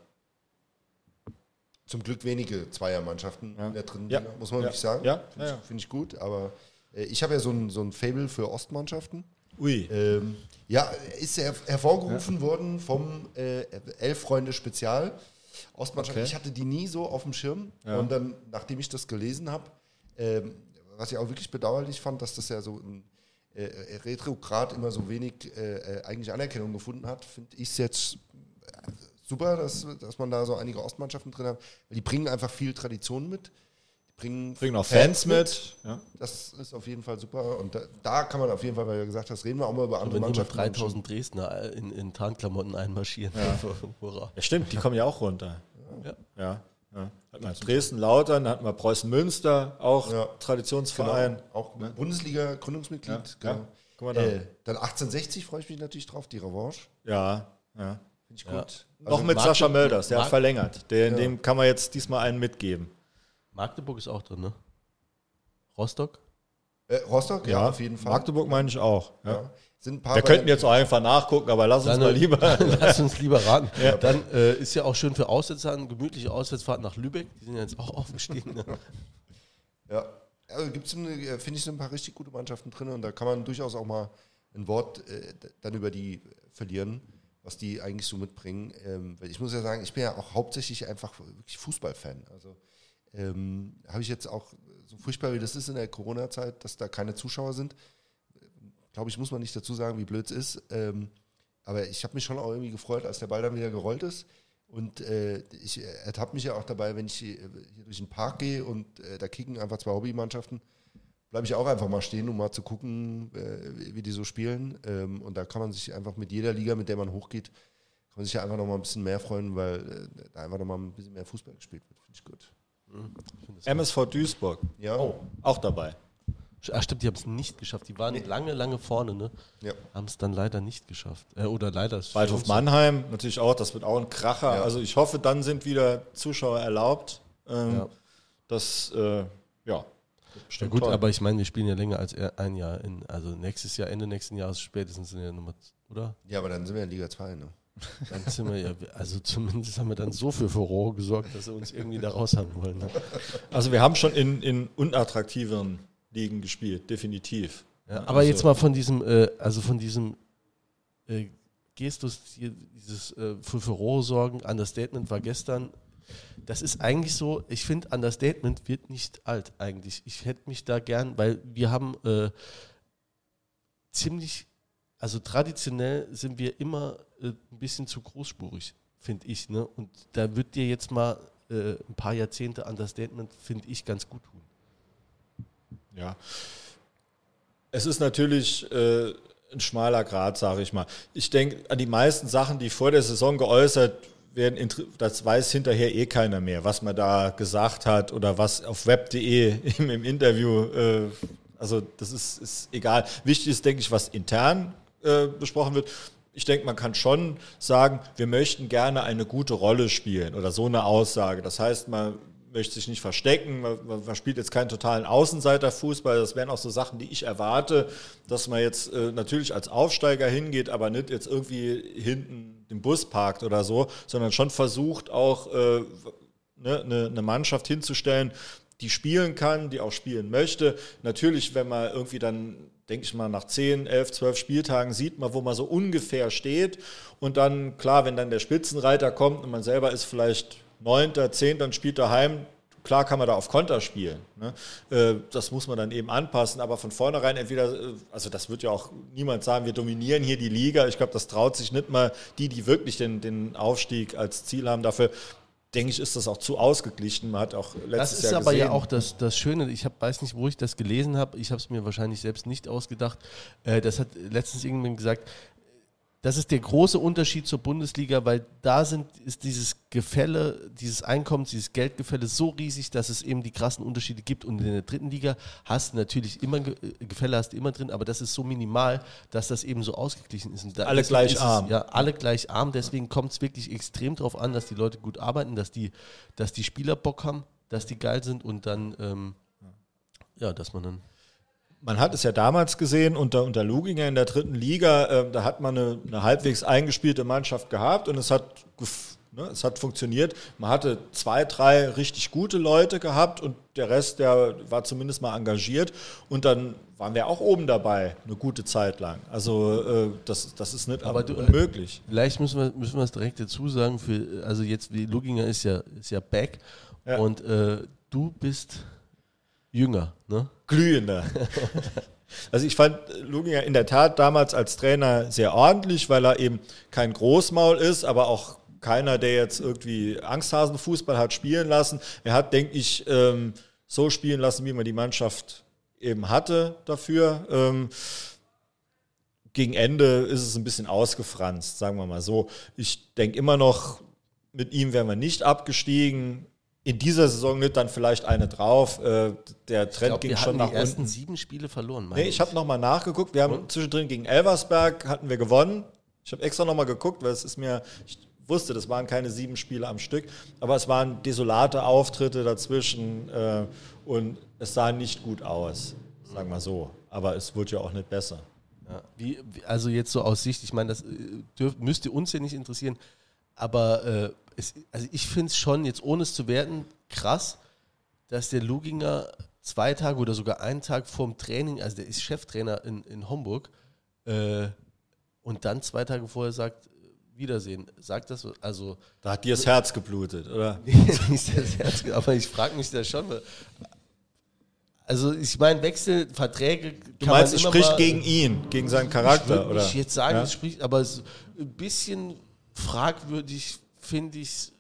zum Glück wenige Zweiermannschaften Ja. in der dritten Ja. Liga, muss man Ja. wirklich sagen. Ja. Finde ich, find ich gut, aber äh, ich habe ja so ein, so ein Fable für Ostmannschaften. ui. Ähm, ja, ist her hervorgerufen worden vom äh, Elf Freunde Spezial. Ostmannschaft. Okay. Ich hatte die nie so auf dem Schirm. Ja. Und dann, nachdem ich das gelesen habe, ähm, was ich auch wirklich bedauerlich fand, dass das ja so ein äh, Retrograd immer so wenig äh, äh, eigentlich Anerkennung gefunden hat, finde ich es jetzt äh, super, dass, dass man da so einige Ostmannschaften drin hat. Weil die bringen einfach viel Tradition mit. Bringen, Bringen auch Fans mit. Ja. Das ist auf jeden Fall super. Und da, da kann man auf jeden Fall, weil du gesagt hast, reden wir auch mal über andere Wenn Mannschaften. 3000 Dresdner in, in Tarnklamotten einmarschieren. [LAUGHS] Hurra. ja, stimmt, die kommen ja auch runter. Ja. Ja. ja. Hat man Dresden-Lautern, hatten wir Preußen-Münster, auch Ja. Traditionsverein. Genau, auch Bundesliga-Gründungsmitglied. Ja, genau. ja. Guck mal da. Äh, dann 1860 freue ich mich natürlich drauf, die Revanche. Ja, ja. Finde ich Ja. gut. Noch mit Magdeburg- Sascha Mölders, der hat Mag- verlängert. Der, Ja. Dem kann man jetzt diesmal einen mitgeben. Magdeburg ist auch drin, ne? Rostock? Äh, Rostock, ja, auf jeden Fall. Magdeburg meine ich auch. Ja. Ja. Sind ein paar Wir könnten jetzt auch einfach nachgucken, aber lass uns Dann, mal äh, lieber. [LAUGHS] Lass uns lieber raten. [LAUGHS] Dann äh, ist ja auch schön für Aussetzer eine gemütliche Auswärtsfahrt nach Lübeck. Die sind ja jetzt auch [LAUGHS] aufgestiegen. Ne? Ja. Also gibt es, finde ich, so ein paar richtig gute Mannschaften drin und da kann man durchaus auch mal ein Wort äh, dann über die verlieren, was die eigentlich so mitbringen. Ähm, weil ich muss ja sagen, ich bin ja auch hauptsächlich einfach wirklich Fußballfan. Also ähm, habe ich jetzt auch, so furchtbar wie das ist in der Corona-Zeit, dass da keine Zuschauer sind, glaube ich, muss man nicht dazu sagen, wie blöd es ist. Ähm, aber ich habe mich schon auch irgendwie gefreut, als der Ball dann wieder gerollt ist. Und äh, ich ertappe mich ja auch dabei, wenn ich hier, hier durch den Park gehe und äh, da kicken einfach zwei Hobbymannschaften, bleibe ich auch einfach mal stehen, um mal zu gucken, äh, wie- wie die so spielen. Ähm, und da kann man sich einfach mit jeder Liga, mit der man hochgeht, kann man sich ja einfach noch mal ein bisschen mehr freuen, weil äh, da einfach noch mal ein bisschen mehr Fußball gespielt wird. Finde ich gut. MSV Duisburg, Ja, auch dabei. Ach stimmt, die haben es nicht geschafft. Die waren lange, lange vorne, ne? ja. Haben es dann leider nicht geschafft. Äh, oder leider. Waldhof Mannheim natürlich auch, das wird auch ein Kracher. Ja. Also ich hoffe, dann sind wieder Zuschauer erlaubt. Ähm, Ja. Das, äh, ja. Ja gut, toll. aber ich meine, wir spielen ja länger als ein Jahr. In, also nächstes Jahr, Ende nächsten Jahres spätestens in der Nummer, oder? ja, aber dann sind wir in Liga 2. Ne? Dann sind wir ja, also zumindest haben wir dann so für Furore gesorgt, dass sie uns irgendwie da raus haben wollen. Ne? Also wir haben schon in, in unattraktiveren Ligen gespielt, definitiv. Ja, aber jetzt mal von diesem, äh, also von diesem äh, Gestus, dieses äh, für Furore sorgen, Understatement war gestern. Das ist eigentlich so, ich finde, Understatement wird nicht alt eigentlich. Ich hätte mich da gern, weil wir haben äh, ziemlich, also traditionell sind wir immer äh, ein bisschen zu großspurig, finde ich. Ne? Und da wird dir jetzt mal äh, ein paar Jahrzehnte Understatement, finde ich, ganz gut tun. Ja. Es ist natürlich äh, ein schmaler Grad, sage ich mal. Ich denke, an die meisten Sachen, die vor der Saison geäußert werden, das weiß hinterher eh keiner mehr, was man da gesagt hat oder was auf web.de [LAUGHS] im, im Interview, äh, also das ist, ist egal. Wichtig ist, denke ich, was intern äh, besprochen wird. Ich denke, man kann schon sagen, wir möchten gerne eine gute Rolle spielen oder so eine Aussage. Das heißt, man möchte sich nicht verstecken, man, man spielt jetzt keinen totalen Außenseiterfußball. Das wären auch so Sachen, die ich erwarte, dass man jetzt äh, natürlich als Aufsteiger hingeht, aber nicht jetzt irgendwie hinten den Bus parkt oder so, sondern schon versucht auch äh, ne, eine, eine Mannschaft hinzustellen, die spielen kann, die auch spielen möchte. Natürlich, wenn man irgendwie dann, denke ich mal, nach 10, 11, 12 Spieltagen sieht man, wo man so ungefähr steht. Und dann, klar, wenn dann der Spitzenreiter kommt und man selber ist vielleicht Neunter, Zehnter und spielt daheim, klar kann man da auf Konter spielen. Ne? Äh, Das muss man dann eben anpassen, aber von vornherein entweder, äh, also das wird ja auch niemand sagen, wir dominieren hier die Liga. Ich glaube, das traut sich nicht mal die, die wirklich den, den Aufstieg als Ziel haben. Dafür denke ich, ist das auch zu ausgeglichen. Man hat auch letztes Das ist Jahr aber gesehen. ja auch das, das Schöne. Ich hab, weiß nicht, wo ich das gelesen habe. Ich habe es mir wahrscheinlich selbst nicht ausgedacht. Äh, das hat letztens irgendjemand gesagt. Das ist der große Unterschied zur Bundesliga, weil da sind, ist dieses Gefälle, dieses Einkommens, dieses Geldgefälle so riesig, dass es eben die krassen Unterschiede gibt. Und in der dritten Liga hast du natürlich immer äh, Gefälle hast du immer drin, aber das ist so minimal, dass das eben so ausgeglichen ist. Da- Alle gleich es- arm. Ja, alle gleich arm. Deswegen kommt es wirklich extrem darauf an, dass die Leute gut arbeiten, dass die, dass die Spieler Bock haben, dass die geil sind und dann, ähm, ja, dass man dann. Man hat es ja damals gesehen unter, unter Luginger in der dritten Liga, äh, da hat man eine, eine halbwegs eingespielte Mannschaft gehabt und es hat, ne, es hat funktioniert. Man hatte zwei, drei richtig gute Leute gehabt und der Rest, der war zumindest mal engagiert und dann waren wir auch oben dabei, eine gute Zeit lang. Also äh, das, das ist nicht Aber du- unmöglich. Vielleicht müssen wir, müssen wir es direkt dazu sagen, für, also jetzt, wie Luginger ist ja, ist ja back Ja. und äh, du bist jünger, ne? Glühender. [LAUGHS] Also ich fand Luginger in der Tat damals als Trainer sehr ordentlich, weil er eben kein Großmaul ist, aber auch keiner, der jetzt irgendwie Angsthasenfußball hat spielen lassen. Er hat, denke ich, ähm, so spielen lassen, wie man die Mannschaft eben hatte dafür. Ähm, gegen Ende ist es ein bisschen ausgefranst, sagen wir mal so. Ich denke immer noch, mit ihm wären wir nicht abgestiegen. In dieser Saison nicht, dann vielleicht eine drauf. Äh, der Ich Trend glaub, ging schon nach die ersten unten. sieben Spiele verloren. Nee, ich habe nochmal nachgeguckt. Wir haben zwischendrin gegen Elversberg hatten wir gewonnen. Ich habe extra nochmal geguckt, weil es ist mir, ich wusste, das waren keine sieben Spiele am Stück, aber es waren desolate Auftritte dazwischen äh, und es sah nicht gut aus, sagen wir so. Aber es wurde ja auch nicht besser. Ja. Wie, wie- also jetzt so aus Sicht, ich meine, das äh, dürf, müsste uns ja nicht interessieren, aber äh, es, also ich finde es schon, jetzt ohne es zu werten, krass, dass der Luginger zwei Tage oder sogar einen Tag vorm Training, also der ist Cheftrainer in, in Homburg, äh, und dann zwei Tage vorher sagt, Wiedersehen. Sagt das, also Da hat dir das Herz geblutet, oder? [LAUGHS] nicht das Herz, aber ich frage mich da schon. Also ich meine, Wechsel, Verträge. Du meinst, es spricht gegen ihn, gegen seinen Ich Charakter, würde oder? nicht jetzt sagen, Ja? es spricht, aber es, ein bisschen fragwürdig finde ich es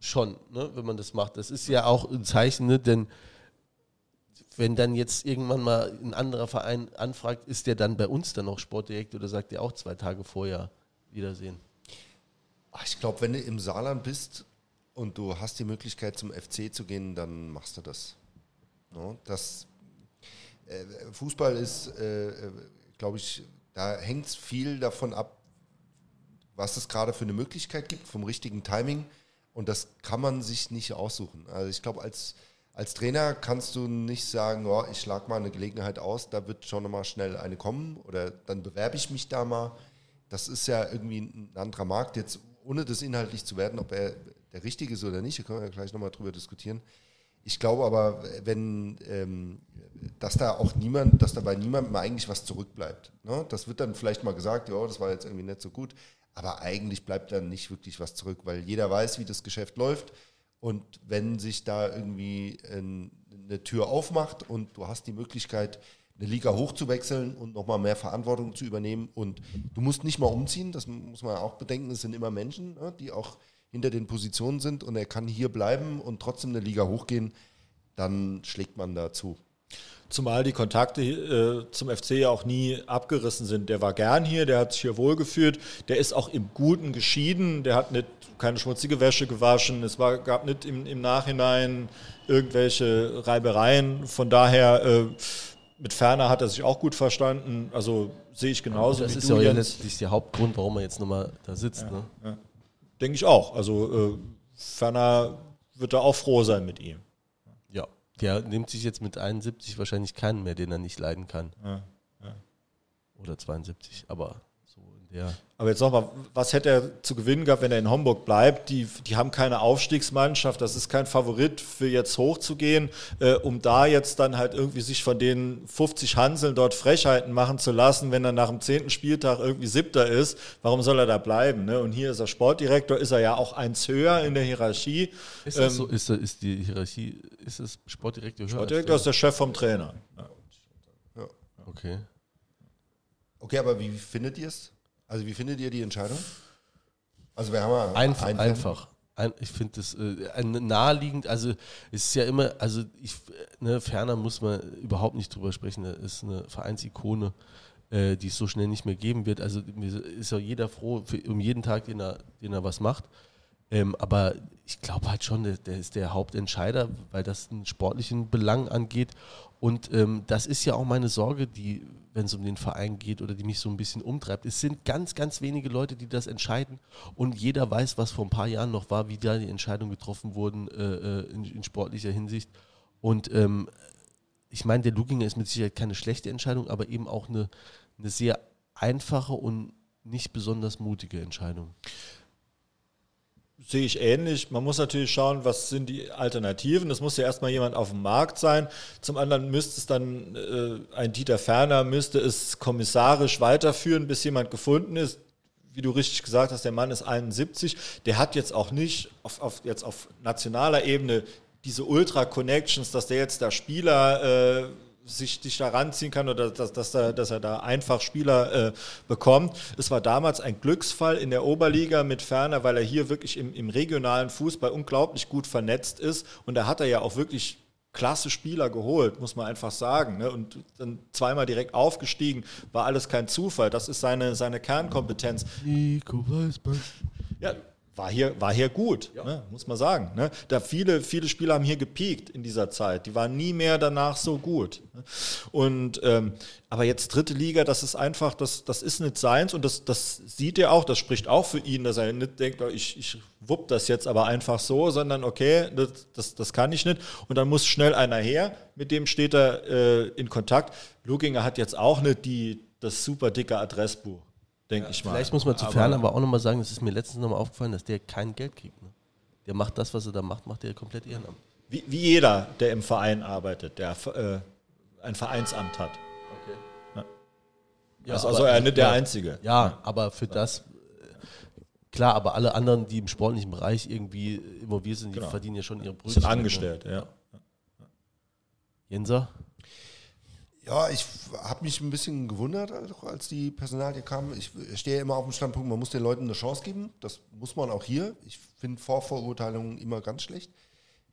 schon, ne, wenn man das macht. Das ist ja auch ein Zeichen, ne, denn wenn dann jetzt irgendwann mal ein anderer Verein anfragt, ist der dann bei uns dann noch Sportdirektor oder sagt der auch zwei Tage vorher Wiedersehen? Ach, Ich glaube, wenn du im Saarland bist und du hast die Möglichkeit zum FC zu gehen, dann machst du das. No, das äh, Fußball ist, äh, glaube ich, da hängt es viel davon ab, was es gerade für eine Möglichkeit gibt, vom richtigen Timing. Und das kann man sich nicht aussuchen. Also ich glaube, als, als Trainer kannst du nicht sagen, oh, ich schlag mal eine Gelegenheit aus, da wird schon mal schnell eine kommen oder dann bewerbe ich mich da mal. Das ist ja irgendwie ein anderer Markt. Jetzt, ohne das inhaltlich zu werden, ob er der richtige ist oder nicht, da können wir gleich nochmal drüber diskutieren. Ich glaube aber, wenn, ähm, dass da auch niemand, dass da bei niemandem eigentlich was zurückbleibt. Ne? Das wird dann vielleicht mal gesagt, ja, das war jetzt irgendwie nicht so gut, aber eigentlich bleibt dann nicht wirklich was zurück, weil jeder weiß, wie das Geschäft läuft. Und wenn sich da irgendwie ein, eine Tür aufmacht und du hast die Möglichkeit, eine Liga hochzuwechseln und nochmal mehr Verantwortung zu übernehmen und du musst nicht mal umziehen, das muss man auch bedenken, es sind immer Menschen, ne, die auch hinter den Positionen sind und er kann hier bleiben und trotzdem eine Liga hochgehen, dann schlägt man dazu. Zumal die Kontakte äh, zum FC ja auch nie abgerissen sind. Der war gern hier, der hat sich hier wohlgefühlt, der ist auch im Guten geschieden, der hat nicht keine schmutzige Wäsche gewaschen, es war, gab nicht im, im Nachhinein irgendwelche Reibereien. Von daher, äh, mit Ferner hat er sich auch gut verstanden. Also sehe ich genauso das wie ist ja letztlich der Hauptgrund, warum er jetzt nochmal da sitzt. Ne? Denke ich auch. Also äh, Ferner wird da auch froh sein mit ihm. Ja. Der nimmt sich jetzt mit 71 wahrscheinlich keinen mehr, den er nicht leiden kann. Ja, Oder 72, aber der. Aber jetzt nochmal, was hätte er zu gewinnen gehabt, wenn er in Homburg bleibt? Die, die haben keine Aufstiegsmannschaft, das ist kein Favorit für jetzt hochzugehen, äh, um da jetzt dann halt irgendwie sich von den 50 Hanseln dort Frechheiten machen zu lassen, wenn er nach dem zehnten Spieltag irgendwie siebter ist. Warum soll er da bleiben? Ne? Und hier ist er Sportdirektor, ist er ja auch eins höher in der Hierarchie. Ist das Ähm, so? Ist, ist die Hierarchie, ist es Sportdirektor höher? als Sportdirektor ist der Chef vom Trainer. Ja. Okay. Okay, aber wie findet ihr es? Also wie findet ihr die Entscheidung? Also wir haben ja Einfach. einen- einfach. Ein, ich finde das äh, naheliegend, also es ist ja immer, also ich, äh, ne, ferner muss man überhaupt nicht drüber sprechen, da ist eine Vereinsikone, äh, die es so schnell nicht mehr geben wird. Also mir ist ja jeder froh für, um jeden Tag, den er, den er was macht. Ähm, aber ich glaube halt schon, der, der ist der Hauptentscheider, weil das einen sportlichen Belang angeht. Und ähm, das ist ja auch meine Sorge, die, wenn es um den Verein geht oder die mich so ein bisschen umtreibt. Es sind ganz, ganz wenige Leute, die das entscheiden. Und jeder weiß, was vor ein paar Jahren noch war, wie da die Entscheidungen getroffen wurden äh, äh, in, in sportlicher Hinsicht. Und ähm, ich meine, der Luginger ist mit Sicherheit keine schlechte Entscheidung, aber eben auch eine, eine sehr einfache und nicht besonders mutige Entscheidung. Sehe ich ähnlich. Man muss natürlich schauen, was sind die Alternativen. Es muss ja erstmal jemand auf dem Markt sein. Zum anderen müsste es dann, äh, ein Dieter Ferner müsste es kommissarisch weiterführen, bis jemand gefunden ist. Wie du richtig gesagt hast, der Mann ist 71. Der hat jetzt auch nicht auf, auf jetzt auf nationaler Ebene diese Ultra-Connections, dass der jetzt da Spieler äh, sich, sich da ranziehen kann oder dass, dass, er, dass er da einfach Spieler äh, bekommt. Es war damals ein Glücksfall in der Oberliga mit Ferner, weil er hier wirklich im, im regionalen Fußball unglaublich gut vernetzt ist und da hat er ja auch wirklich klasse Spieler geholt, muss man einfach sagen. Ne? Und dann zweimal direkt aufgestiegen, war alles kein Zufall. Das ist seine, seine Kernkompetenz. Nico Weisberg. Ja, war hier, war hier gut, ja. ne, muss man sagen. Ne? Da viele, viele Spieler haben hier gepiekt in dieser Zeit. Die waren nie mehr danach so gut. Ne? Und ähm, aber jetzt dritte Liga, das ist einfach, das, das ist nicht seins und das, das sieht er auch, das spricht auch für ihn, dass er nicht denkt, oh, ich, ich wupp das jetzt aber einfach so, sondern okay, das, das, das kann ich nicht. Und dann muss schnell einer her, mit dem steht er äh, in Kontakt. Luginger hat jetzt auch nicht die, das super dicke Adressbuch denke ja, ich mal. Vielleicht muss man zu Fern aber auch nochmal sagen, das ist mir letztens nochmal aufgefallen, dass der kein Geld kriegt. Ne? Der macht das, was er da macht, macht er komplett ehrenamt. Wie, wie jeder, der im Verein arbeitet, der äh, ein Vereinsamt hat. Okay. Ja. Ja, also, also er nicht der Einzige. Ja, aber für das, klar, aber alle anderen, die im sportlichen Bereich irgendwie involviert sind, die genau. verdienen ja schon ihre Brötchen. Sind angestellt, ja. Jenser? Ja, ich habe mich ein bisschen gewundert, als die Personalie kam. Ich stehe immer auf dem Standpunkt, man muss den Leuten eine Chance geben. Das muss man auch hier. Ich finde Vorverurteilungen immer ganz schlecht.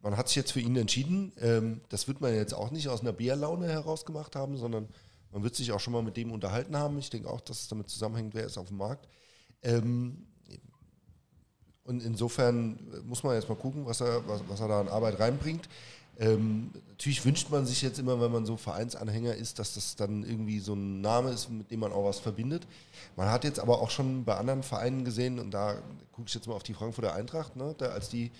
Man hat sich jetzt für ihn entschieden. Ähm, das wird man jetzt auch nicht aus einer Bärlaune heraus gemacht haben, sondern man wird sich auch schon mal mit dem unterhalten haben. Ich denke auch, dass es damit zusammenhängt, wer ist auf dem Markt. Ähm, und insofern muss man jetzt mal gucken, was er, was, was er da an Arbeit reinbringt. Ähm, natürlich wünscht man sich jetzt immer, wenn man so Vereinsanhänger ist, dass das dann irgendwie so ein Name ist, mit dem man auch was verbindet. Man hat jetzt aber auch schon bei anderen Vereinen gesehen, und da gucke ich jetzt mal auf die Frankfurter Eintracht, ne, da, als die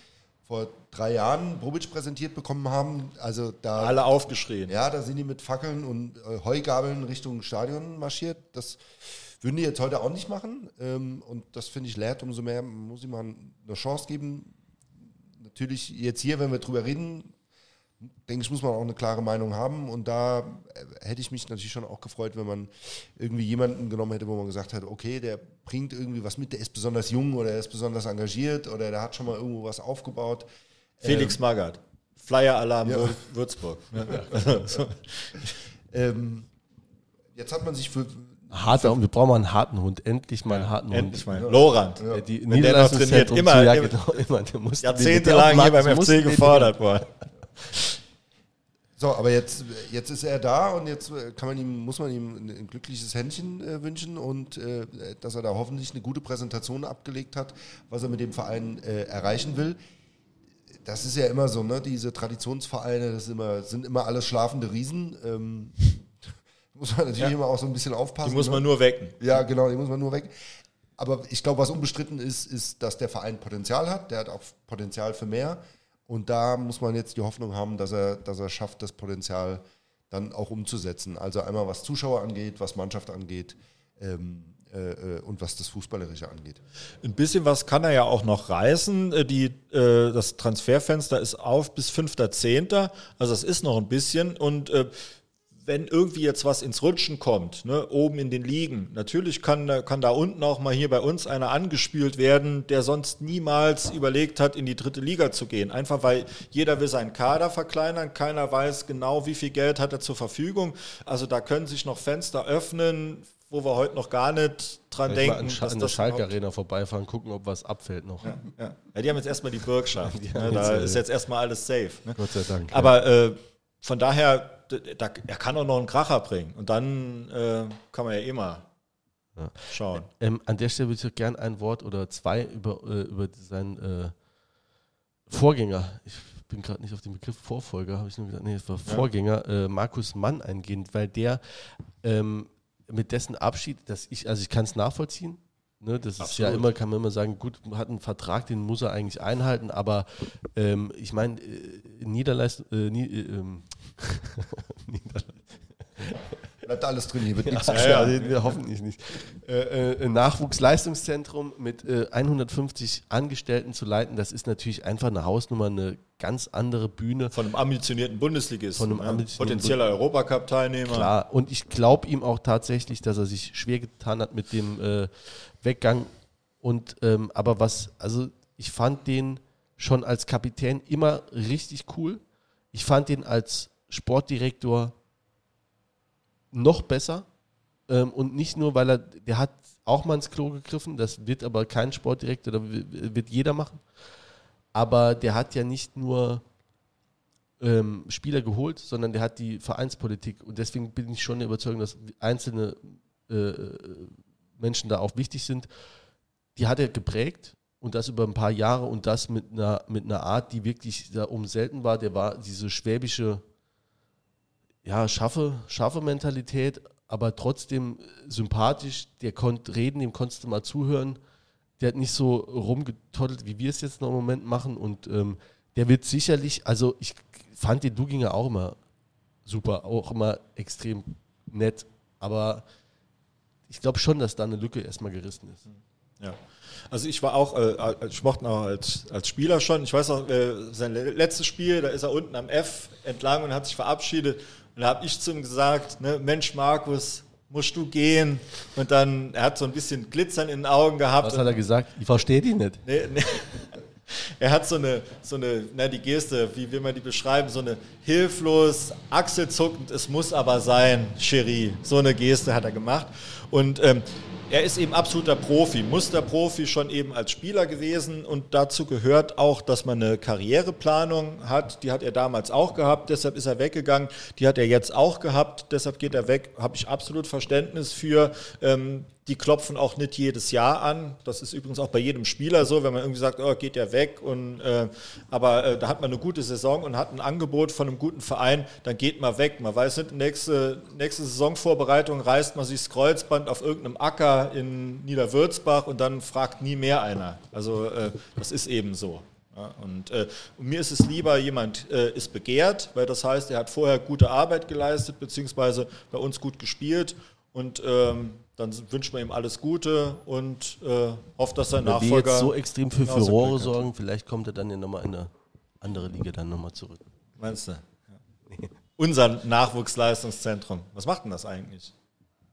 vor drei Jahren Bobic präsentiert bekommen haben, also da... Alle aufgeschrien. Ja, da sind die mit Fackeln und äh, Heugabeln Richtung Stadion marschiert. Das würden die jetzt heute auch nicht machen. Ähm, und das finde ich leert, umso mehr muss ich mal eine Chance geben. Natürlich jetzt hier, wenn wir drüber reden, denke ich, muss man auch eine klare Meinung haben. Und da äh, hätte ich mich natürlich schon auch gefreut, wenn man irgendwie jemanden genommen hätte, wo man gesagt hat, okay, der bringt irgendwie was mit, der ist besonders jung oder der ist besonders engagiert oder der hat schon mal irgendwo was aufgebaut. Felix ähm, Magath, Flyer-Alarm ja. Würzburg. [LAUGHS] Ja. ähm, jetzt hat man sich für Harter, wir brauchen mal einen harten Hund. Endlich mal einen harten Endlich Hund. mal. Lorand. Ja. Die Wenn der noch trainiert, immer, ja, genau, immer. Der muss jahrzehntelang hier beim FC gefordert worden. So, aber jetzt, jetzt ist er da und jetzt äh, kann man ihm, muss man ihm ein, ein glückliches Händchen äh, wünschen und äh, dass er da hoffentlich eine gute Präsentation abgelegt hat, was er mit dem Verein äh, erreichen will. Das ist ja immer so, ne? Diese Traditionsvereine, das immer, sind immer alles schlafende Riesen. Ähm, [LAUGHS] muss man natürlich ja. immer auch so ein bisschen aufpassen. Die muss man ne? nur wecken. Ja, genau, die muss man nur wecken. Aber ich glaube, was unbestritten ist, ist, dass der Verein Potenzial hat. Der hat auch Potenzial für mehr. Und da muss man jetzt die Hoffnung haben, dass er, dass er schafft, das Potenzial dann auch umzusetzen. Also einmal was Zuschauer angeht, was Mannschaft angeht ähm, äh, äh, und was das Fußballerische angeht. Ein bisschen was kann er ja auch noch reißen. Äh, die, äh, das Transferfenster ist auf bis 5.10. Also das ist noch ein bisschen. Und äh, wenn irgendwie jetzt was ins Rutschen kommt, ne, oben in den Ligen, natürlich kann, kann da unten auch mal hier bei uns einer angespült werden, der sonst niemals überlegt hat, in die dritte Liga zu gehen. Einfach weil jeder will seinen Kader verkleinern, keiner weiß genau, wie viel Geld hat er zur Verfügung. Also da können sich noch Fenster öffnen, wo wir heute noch gar nicht dran Vielleicht denken. Mal an, an der Schalke Arena vorbeifahren, gucken, ob was abfällt noch. Ja, ja. ja die haben jetzt erstmal die Bürgschaft. [LAUGHS] ne, da ist jetzt erstmal alles safe. Ne? Gott sei Dank. Aber äh, von daher da, er kann auch noch einen Kracher bringen. Und dann äh, kann man ja immer ja. schauen. Ähm, an der Stelle würde ich gerne ein Wort oder zwei über, äh, über seinen äh, Vorgänger, ich bin gerade nicht auf den Begriff Vorfolger, habe ich nur gesagt, nee, es war ja. Vorgänger, äh, Markus Mann eingehen, weil der ähm, mit dessen Abschied, dass ich, also ich kann es nachvollziehen, Ne, das Absolut. ist ja immer, kann man immer sagen, gut, hat einen Vertrag, den muss er eigentlich einhalten, aber ähm, ich meine, äh, Niederleistung, äh, nie, äh, ähm, [LAUGHS] Bleibt alles drin, hier wird [LAUGHS] nichts Ja, geschnitten. ja, wir hoffentlich nicht. Äh, äh, ein Nachwuchsleistungszentrum mit äh, 150 Angestellten zu leiten, das ist natürlich einfach eine Hausnummer, eine ganz andere Bühne. Von einem ambitionierten Bundesligisten. Von einem ja. ambitionierten Potenzieller Europacup-Teilnehmer. Klar, und ich glaube ihm auch tatsächlich, dass er sich schwer getan hat mit dem äh, Weggang. Und ähm, aber was, also ich fand den schon als Kapitän immer richtig cool. Ich fand den als Sportdirektor noch besser. Ähm, und nicht nur, weil er, der hat auch mal ins Klo gegriffen, das wird aber kein Sportdirektor, da wird jeder machen. Aber der hat ja nicht nur ähm, Spieler geholt, sondern der hat die Vereinspolitik. Und deswegen bin ich schon der Überzeugung, dass einzelne äh, Menschen da auch wichtig sind. Die hat er geprägt und das über ein paar Jahre und das mit einer, mit einer Art, die wirklich da um selten war. Der war diese schwäbische, ja, scharfe, scharfe Mentalität, aber trotzdem sympathisch. Der konnte reden, dem konntest du mal zuhören. Der hat nicht so rumgetottelt, wie wir es jetzt noch im Moment machen. Und ähm, der wird sicherlich, also ich fand den Duginger auch immer super, auch immer extrem nett. Aber ich glaube schon, dass da eine Lücke erstmal gerissen ist. Ja. Also ich war auch, äh, ich mochte ihn auch als, als Spieler schon. Ich weiß auch, äh, sein le- letztes Spiel, da ist er unten am F entlang und hat sich verabschiedet. Und da habe ich zu ihm gesagt, ne, Mensch Markus, musst du gehen? Und dann, er hat so ein bisschen Glitzern in den Augen gehabt. Was hat er gesagt? Ich verstehe dich nicht. Nee, nee. Er hat so eine, so eine, na die Geste, wie will man die beschreiben, so eine hilflos, achselzuckend, es muss aber sein, Cherie. So eine Geste hat er gemacht. Und ähm, er ist eben absoluter Profi, Musterprofi schon eben als Spieler gewesen und dazu gehört auch, dass man eine Karriereplanung hat. Die hat er damals auch gehabt, deshalb ist er weggegangen. Die hat er jetzt auch gehabt, deshalb geht er weg. Habe ich absolut Verständnis für. Ähm, die klopfen auch nicht jedes Jahr an. Das ist übrigens auch bei jedem Spieler so, wenn man irgendwie sagt, oh, geht der weg. Und, äh, aber äh, da hat man eine gute Saison und hat ein Angebot von einem guten Verein, dann geht man weg. Man weiß nicht, nächste, nächste Saisonvorbereitung reißt man sich das Kreuzband auf irgendeinem Acker in Niederwürzbach und dann fragt nie mehr einer. Also äh, das ist eben so. Ja, und, äh, und mir ist es lieber, jemand äh, ist begehrt, weil das heißt, er hat vorher gute Arbeit geleistet, beziehungsweise bei uns gut gespielt und ähm, dann wünscht man ihm alles Gute und äh, hofft, dass sein Wenn wir Nachfolger. jetzt so extrem für Furore sorgen, vielleicht kommt er dann ja nochmal in eine andere Liga dann nochmal zurück. Meinst du? Ja. Unser Nachwuchsleistungszentrum. Was macht denn das eigentlich?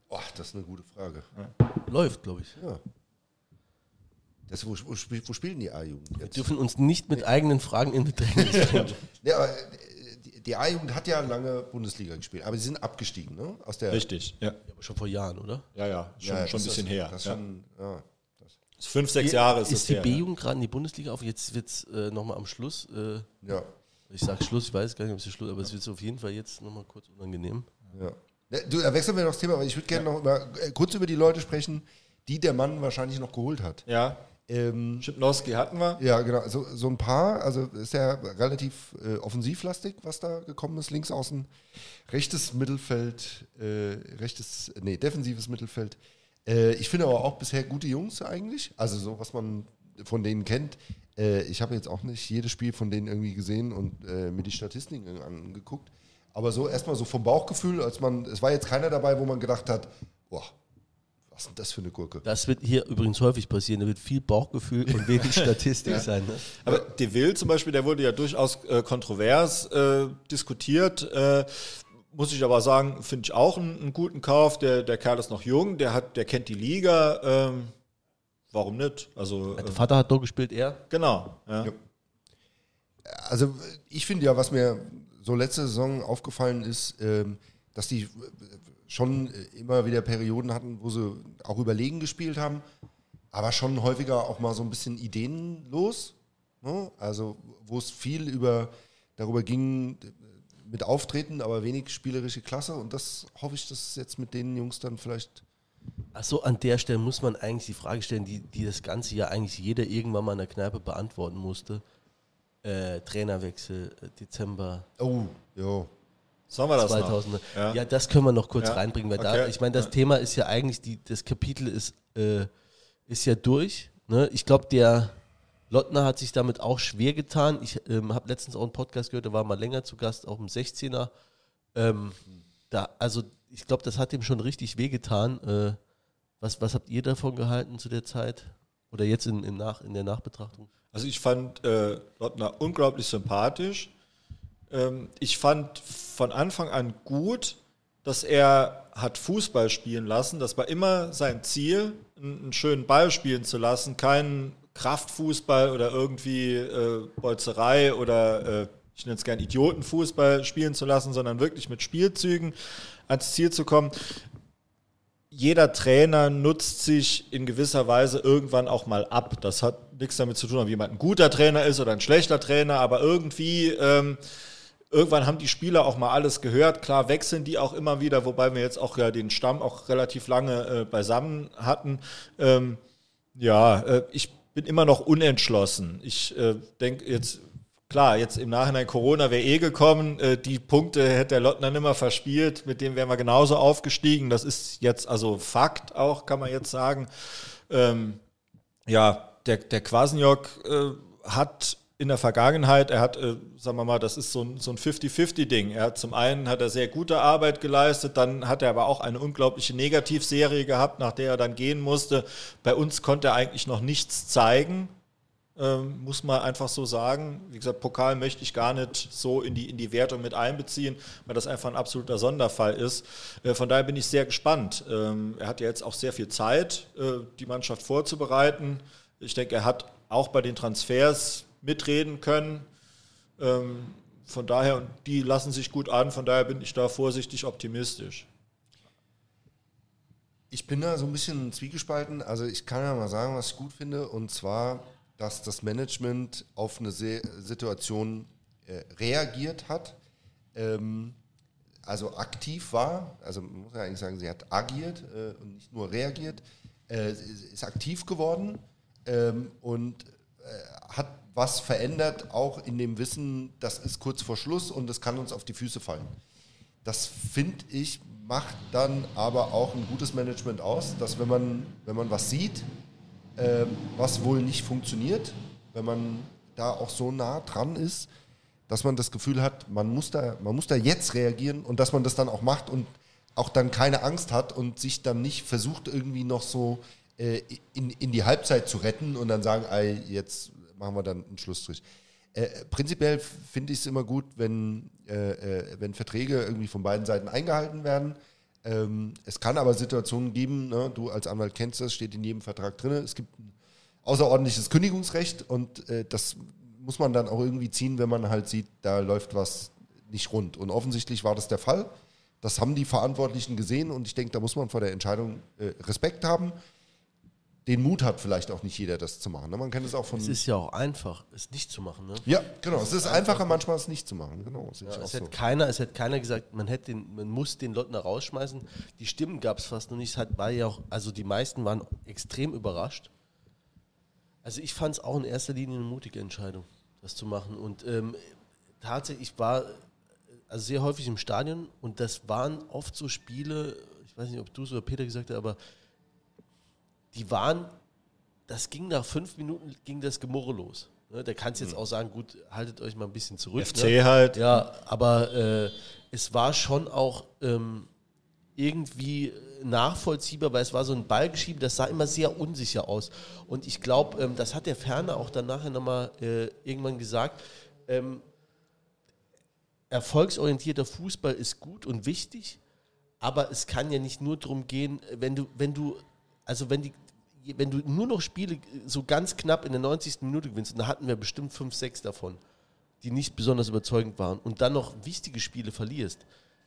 Boah, das ist eine gute Frage. Läuft, glaube ich. Ja. Das, wo, wo, wo spielen die A-Jugend Wir jetzt? dürfen uns nicht mit eigenen Fragen in Bedrängnis [LAUGHS] bringen. Ja, aber, äh, die, A-Jugend hat ja lange Bundesliga gespielt, aber sie sind abgestiegen, ne? Aus der, Richtig, ja. Aber schon vor Jahren, oder? Ja, ja, schon, Ja, schon ein das bisschen ist- her. Das ja. schon, ja. Das, Fünf, sechs Jahre ist, ist die. B-Jugend gerade in die Bundesliga auf? Jetzt wird es äh, nochmal am Schluss. Äh, ja, ich sage Schluss, ich weiß gar nicht, ob es der Schluss aber es wird auf jeden Fall jetzt nochmal kurz unangenehm. ja. Ne, Du, da wechseln wir noch das Thema, aber ich würde gerne noch über, äh, kurz über die Leute sprechen, die der Mann wahrscheinlich noch geholt hat. Ja, Ähm, Schipnowski hatten wir. ja, genau. So, so ein paar, also ist ja relativ äh, offensivlastig, was da gekommen ist. Links außen, rechtes Mittelfeld, äh, rechtes, nee, defensives Mittelfeld. Äh, ich finde aber auch bisher gute Jungs eigentlich. Also so, was man von denen kennt. Äh, ich habe jetzt auch nicht jedes Spiel von denen irgendwie gesehen und äh, mir die Statistiken angeguckt. Aber so erstmal so vom Bauchgefühl, als man, es war jetzt keiner dabei, wo man gedacht hat, boah, was ist denn das für eine Gurke? Das wird hier übrigens häufig passieren. Da wird viel Bauchgefühl und wenig [LAUGHS] Statistik sein. Ne? Aber De Will zum Beispiel, der wurde ja durchaus äh, kontrovers äh, diskutiert. Äh, muss ich aber sagen, finde ich auch einen, einen guten Kauf. Der, der Kerl ist noch jung, der, hat, der kennt die Liga. Ähm, warum nicht? Also, äh, Der Vater hat dort gespielt, er. genau. Ja. Ja. Also ich finde ja, was mir so letzte Saison aufgefallen ist, ähm, dass die schon äh, immer wieder Perioden hatten, wo sie auch überlegen gespielt haben, aber schon häufiger auch mal so ein bisschen ideenlos. Ne? Also wo es viel über darüber ging mit Auftreten, aber wenig spielerische Klasse. Und das hoffe ich, dass es jetzt mit den Jungs dann vielleicht. Achso, an der Stelle muss man eigentlich die Frage stellen, die, die das ganze Jahr eigentlich jeder irgendwann mal in der Kneipe beantworten musste. Äh, Trainerwechsel, äh, Dezember Oh, ja. Sollen wir das 2000. noch? Ja. Ja. das können wir noch kurz Ja. reinbringen, weil da, Okay. ich meine, das Ja. Thema ist ja eigentlich, die, das Kapitel ist, äh, ist ja durch. Ne? Ich glaube, der Lottner hat sich damit auch schwer getan. Ich ähm, habe letztens auch einen Podcast gehört, der war mal länger zu Gast, auch im 16er. Ähm, da, also ich glaube, das hat ihm schon richtig wehgetan. Äh, was, was habt ihr davon gehalten zu der Zeit? Oder jetzt in, in, Nach, in der Nachbetrachtung? Also ich fand äh, Lottner unglaublich sympathisch. Ähm, ich fand von Anfang an gut, dass er hat Fußball spielen lassen. Das war immer sein Ziel, einen, schönen Ball spielen zu lassen, keinen Kraftfußball oder irgendwie äh, Bolzerei oder äh, ich nenne es gerne Idiotenfußball spielen zu lassen, sondern wirklich mit Spielzügen ans Ziel zu kommen. Jeder Trainer nutzt sich in gewisser Weise irgendwann auch mal ab. Das hat nichts damit zu tun, ob jemand ein guter Trainer ist oder ein schlechter Trainer, aber irgendwie ähm, irgendwann haben die Spieler auch mal alles gehört. Klar wechseln die auch immer wieder, wobei wir jetzt auch ja den Stamm auch relativ lange äh, beisammen hatten. Ähm, ja, äh, ich bin immer noch unentschlossen. Ich äh, denke jetzt, klar, jetzt im Nachhinein Corona wäre eh gekommen. Äh, die Punkte hätte der Lottner nimmer verspielt. Mit dem wären wir genauso aufgestiegen. Das ist jetzt also Fakt auch, kann man jetzt sagen. Ähm, ja, der, der Quasniok äh, hat in der Vergangenheit, er hat, äh, sagen wir mal, das ist so ein, so ein 50-50-Ding. Er hat zum einen hat er sehr gute Arbeit geleistet, dann hat er aber auch eine unglaubliche Negativserie gehabt, nach der er dann gehen musste. Bei uns konnte er eigentlich noch nichts zeigen, ähm, muss man einfach so sagen. Wie gesagt, Pokal möchte ich gar nicht so in die, in die Wertung mit einbeziehen, weil das einfach ein absoluter Sonderfall ist. Äh, von daher bin ich sehr gespannt. Ähm, er hat ja jetzt auch sehr viel Zeit, äh, die Mannschaft vorzubereiten. Ich denke, er hat auch bei den Transfers mitreden können. Ähm, von daher, und die lassen sich gut an, von daher bin ich da vorsichtig optimistisch. Ich bin da so ein bisschen zwiegespalten. Also ich kann ja mal sagen, was ich gut finde, und zwar, dass das Management auf eine Situation äh, reagiert hat, ähm, also aktiv war, also man muss ja eigentlich sagen, sie hat agiert äh, und nicht nur reagiert, äh, ist aktiv geworden ähm, und äh, hat was verändert, auch in dem Wissen, das ist kurz vor Schluss und es kann uns auf die Füße fallen. Das finde ich macht dann aber auch ein gutes Management aus, dass wenn man, wenn man was sieht, äh, was wohl nicht funktioniert, wenn man da auch so nah dran ist, dass man das Gefühl hat, man muss da, man muss da jetzt reagieren und dass man das dann auch macht und auch dann keine Angst hat und sich dann nicht versucht, irgendwie noch so äh, in, in die Halbzeit zu retten und dann sagen, ey, jetzt machen wir dann einen Schlussstrich. Äh, prinzipiell finde ich es immer gut, wenn, äh, äh, wenn Verträge irgendwie von beiden Seiten eingehalten werden. Ähm, es kann aber Situationen geben, ne, du als Anwalt kennst das, steht in jedem Vertrag drin, es gibt ein außerordentliches Kündigungsrecht und äh, das muss man dann auch irgendwie ziehen, wenn man halt sieht, da läuft was nicht rund. Und offensichtlich war das der Fall. Das haben die Verantwortlichen gesehen und ich denke, da muss man vor der Entscheidung äh, Respekt haben den Mut hat vielleicht auch nicht jeder, das zu machen. Ne? Man kennt es auch von. Es ist ja auch einfach, es nicht zu machen. Ne? Ja, genau. Es ist einfacher, manchmal es nicht zu machen. Genau. Ja, es, hätte so. keiner, es hätte keiner gesagt, man, hätte den, man muss den Lottner rausschmeißen. Die Stimmen gab es fast noch nicht. Es hat, war ja auch, also die meisten waren extrem überrascht. Also ich fand es auch in erster Linie eine mutige Entscheidung, das zu machen. Und ähm, tatsächlich, ich war also sehr häufig im Stadion und das waren oft so Spiele, ich weiß nicht, ob du es oder Peter gesagt hast, aber die waren, das ging nach fünf Minuten, ging das Gemurre los. Ne, da kannst jetzt mhm. auch sagen, gut, haltet euch mal ein bisschen zurück. FC ne? halt. Ja, aber äh, es war schon auch ähm, irgendwie nachvollziehbar, weil es war so ein Ballgeschiebe, das sah immer sehr unsicher aus. Und ich glaube, ähm, das hat der Ferner auch dann nachher nochmal äh, irgendwann gesagt, ähm, erfolgsorientierter Fußball ist gut und wichtig, aber es kann ja nicht nur darum gehen, wenn du, wenn du also wenn die, wenn du nur noch Spiele so ganz knapp in der 90. Minute gewinnst, und da hatten wir bestimmt 5, 6 davon, die nicht besonders überzeugend waren, und dann noch wichtige Spiele verlierst,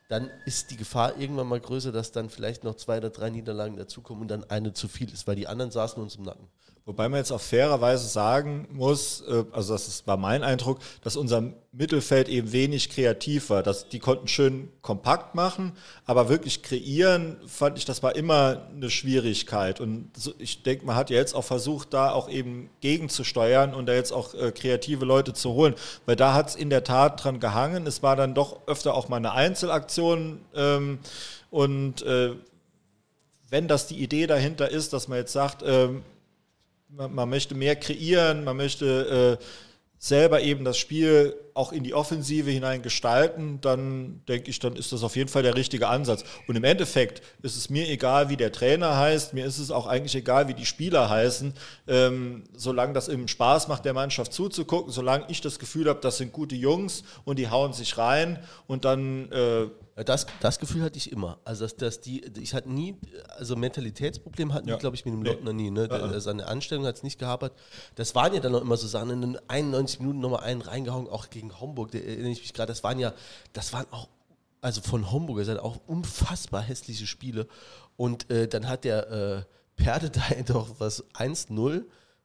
dann ist die Gefahr irgendwann mal größer, dass dann vielleicht noch zwei oder drei Niederlagen dazukommen und dann eine zu viel ist, weil die anderen saßen uns im Nacken. Wobei man jetzt auch fairerweise sagen muss, äh, also das war mein Eindruck, dass unser Mittelfeld eben wenig kreativ war. Dass die konnten schön kompakt machen, aber wirklich kreieren, fand ich, das war immer eine Schwierigkeit. Und ich denke, man hat ja jetzt auch versucht, da auch eben gegenzusteuern und da jetzt auch äh, kreative Leute zu holen. Weil da hat es in der Tat dran gehangen. Es war dann doch öfter auch mal eine Einzelaktion. Ähm, und äh, wenn das die Idee dahinter ist, dass man jetzt sagt, ähm, man, man möchte mehr kreieren, man möchte äh, selber eben das Spiel auch in die Offensive hinein gestalten, dann denke ich, dann ist das auf jeden Fall der richtige Ansatz. Und im Endeffekt ist es mir egal, wie der Trainer heißt, mir ist es auch eigentlich egal, wie die Spieler heißen, ähm, solange das eben Spaß macht, der Mannschaft zuzugucken, solange ich das Gefühl habe, das sind gute Jungs und die hauen sich rein und dann äh, das, das Gefühl hatte ich immer. Also, dass, dass die, ich hatte nie, also Mentalitätsproblem hatten ja. die, glaube ich, mit dem Lottner nee. nie. Ne? Uh -uh. Seine Anstellung hat es nicht gehabert. Das waren ja dann noch immer so Sachen, in 91 Minuten nochmal einen reingehauen, auch gegen Homburg, da erinnere ich mich gerade. Das waren ja, das waren auch, also von Homburger Seite auch unfassbar hässliche Spiele. Und äh, dann hat der äh, Perde [LAUGHS] da doch was 1-0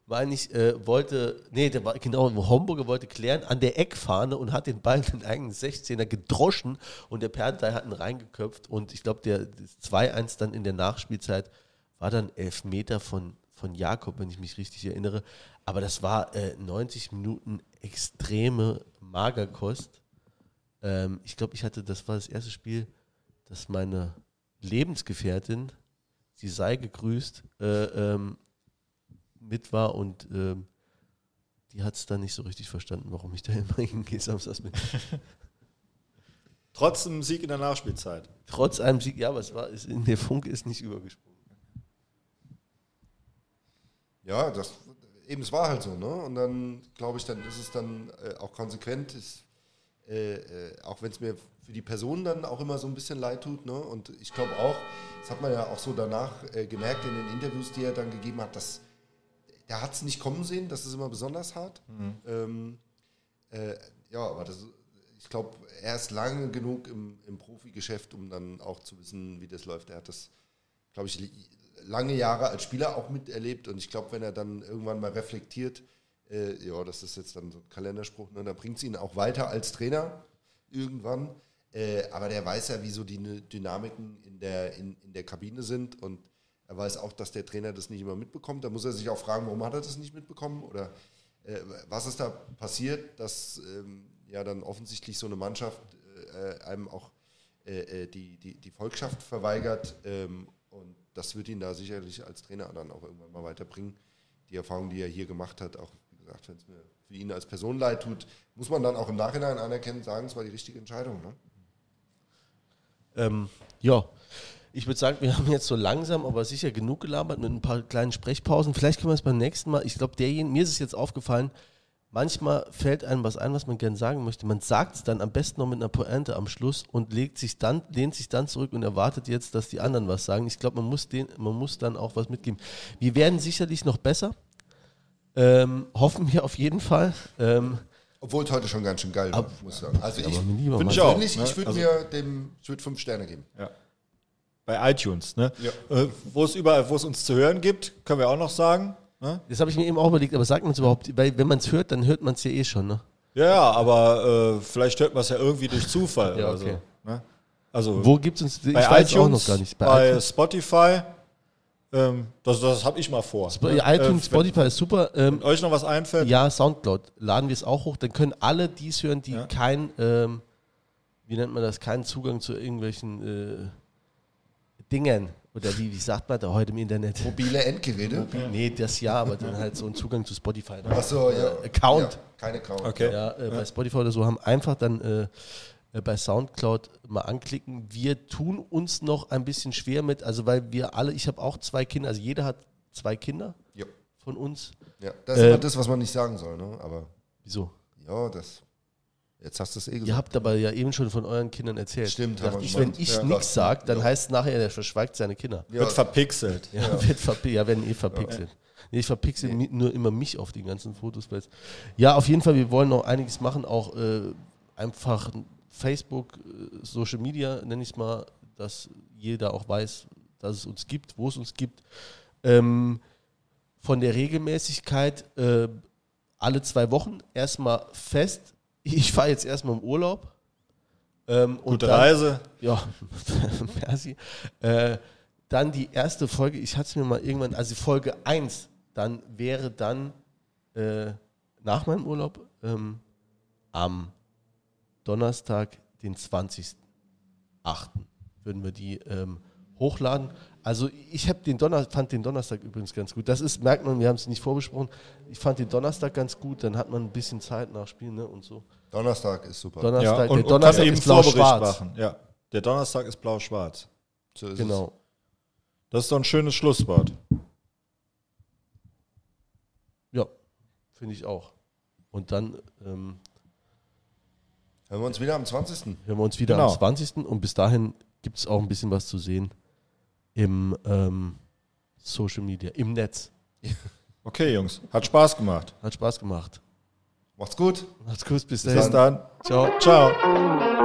meine ich, äh, wollte, nee, der war, genau, Homburger wollte klären, an der Eckfahne und hat den Ball in den eigenen 16er gedroschen und der Perdei hat ihn reingeköpft und ich glaube, der 2-1 dann in der Nachspielzeit war dann Elfmeter von, von Jakob, wenn ich mich richtig erinnere. Aber das war äh, 90 Minuten extreme Magerkost. Ähm, ich glaube, ich hatte, das war das erste Spiel, dass meine Lebensgefährtin, sie sei gegrüßt, äh, ähm, mit war und ähm, die hat es dann nicht so richtig verstanden, warum ich da immer [LAUGHS] hingehe samstags mit. [LAUGHS] Trotz einem Sieg in der Nachspielzeit. Trotz einem Sieg, ja, aber es war, ist, der Funke ist nicht übergesprungen. Ja, das eben, es war halt so, ne? Und dann glaube ich, dann ist es dann äh, auch konsequent, ist, äh, äh, auch wenn es mir für die Person dann auch immer so ein bisschen leid tut, ne? Und ich glaube auch, das hat man ja auch so danach äh, gemerkt in den Interviews, die er dann gegeben hat, dass der hat es nicht kommen sehen, das ist immer besonders hart. Mhm. Ähm, äh, ja, aber das, ich glaube, er ist lange genug im, im Profigeschäft, um dann auch zu wissen, wie das läuft. Er hat das, glaube ich, lange Jahre als Spieler auch miterlebt und ich glaube, wenn er dann irgendwann mal reflektiert, äh, ja, das ist jetzt dann so ein Kalenderspruch, ne, dann bringt es ihn auch weiter als Trainer irgendwann. Äh, aber der weiß ja, wie so die Dynamiken in der, in, in der Kabine sind und er weiß auch, dass der Trainer das nicht immer mitbekommt. Da muss er sich auch fragen, warum hat er das nicht mitbekommen oder äh, was ist da passiert, dass ähm, ja dann offensichtlich so eine Mannschaft äh, einem auch äh, äh, die, die, die Volkschaft verweigert. Ähm, und das wird ihn da sicherlich als Trainer dann auch irgendwann mal weiterbringen. Die Erfahrung, die er hier gemacht hat, auch wie gesagt, wenn es mir für ihn als Person leid tut, muss man dann auch im Nachhinein anerkennen, sagen, es war die richtige Entscheidung. Ne? Ähm, ja, ich würde sagen, wir [LAUGHS] haben jetzt so langsam, aber sicher genug gelabert mit ein paar kleinen Sprechpausen. Vielleicht können wir es beim nächsten Mal. Ich glaube, mir ist es jetzt aufgefallen, manchmal fällt einem was ein, was man gerne sagen möchte. Man sagt es dann am besten noch mit einer Pointe am Schluss und legt sich dann, lehnt sich dann zurück und erwartet jetzt, dass die anderen was sagen. Ich glaube, man, muss man muss dann auch was mitgeben. Wir werden sicherlich noch besser. Ähm, hoffen wir auf jeden Fall. Ähm, obwohl es heute schon ganz schön geil war, ab, muss ich sagen. Also ich, ich, ich, würde also, mir dem, ich würde fünf Sterne geben. Ja bei iTunes. Ne? Ja. Äh, wo es überall, wo es uns zu hören gibt, können wir auch noch sagen. Ne? Das habe ich mir eben auch überlegt, aber sagt man es überhaupt, weil wenn man es hört, dann hört man es ja eh schon. Ne? Ja, aber äh, vielleicht hört man es ja irgendwie durch Zufall [LAUGHS] ja, oder okay. so. Ne? Also wo gibt es uns? Ich bei weiß iTunes, auch noch gar nicht. Bei, bei Spotify. Ähm, das das habe ich mal vor. Sp ne? iTunes, äh, Spotify ist super. Ähm, euch noch was einfällt? Ja, Soundcloud. Laden wir es auch hoch. Dann können alle dies hören, die ja. kein, ähm, wie nennt man das, keinen Zugang zu irgendwelchen Dingen. Oder wie, wie sagt man da heute im Internet? Mobile Endgeräte? Nee, das ja, aber dann halt so einen Zugang zu Spotify. Achso, ja. Äh, Account. Ja, kein Account. Okay. Ja, äh, ja. bei Spotify oder so haben einfach dann äh, äh, bei Soundcloud mal anklicken. Wir tun uns noch ein bisschen schwer mit, also weil wir alle, ich habe auch zwei Kinder, also jeder hat zwei Kinder ja. von uns. Ja, das ist äh, immer das, was man nicht sagen soll, ne? Aber. Wieso? Ja, das Jetzt hast du es eh gesagt. Ihr habt aber ja eben schon von euren Kindern erzählt. Stimmt, haben ich, Wenn ich ja, nichts sage, dann ja. heißt es nachher, der verschweigt seine Kinder. Ja. Wird verpixelt. Ja, ja. Wird verpi ja werden eh verpixelt. Nee, ich verpixel nee. nur immer mich auf die ganzen Fotos. Ja, auf jeden Fall, wir wollen noch einiges machen, auch äh, einfach Facebook, äh, Social Media, nenne ich es mal, dass jeder auch weiß, dass es uns gibt, wo es uns gibt. Ähm, von der Regelmäßigkeit äh, alle zwei Wochen erstmal fest ich fahre jetzt erstmal im Urlaub. Ähm, Gute dann, Reise. Ja, [LAUGHS] merci. Äh, dann die erste Folge, ich hatte es mir mal irgendwann, also Folge 1, dann wäre dann äh, nach meinem Urlaub ähm, am Donnerstag, den 20.08. würden wir die ähm, hochladen. Also ich den Donner fand den Donnerstag übrigens ganz gut. Das ist, merkt man, wir haben es nicht vorbesprochen. Ich fand den Donnerstag ganz gut, dann hat man ein bisschen Zeit nach Spielen ne, und so. Donnerstag ist super. Ja, Donnerstag, und, der und Donnerstag kann eben ist Vorbericht blau-schwarz. machen. Ja, der Donnerstag ist blau-schwarz. So ist Genau. Das ist doch ein schönes Schlusswort. Ja, finde ich auch. Und dann ähm, es. Hören wir uns wieder am 20. hören wir uns wieder Genau. am 20. Und bis dahin gibt es auch ein bisschen was zu sehen im ähm, Social Media, im Netz. Okay, Jungs, hat Spaß gemacht. Hat Spaß gemacht. Macht's gut. Macht's gut, bis Bis dahin. dann. Ciao. Ciao.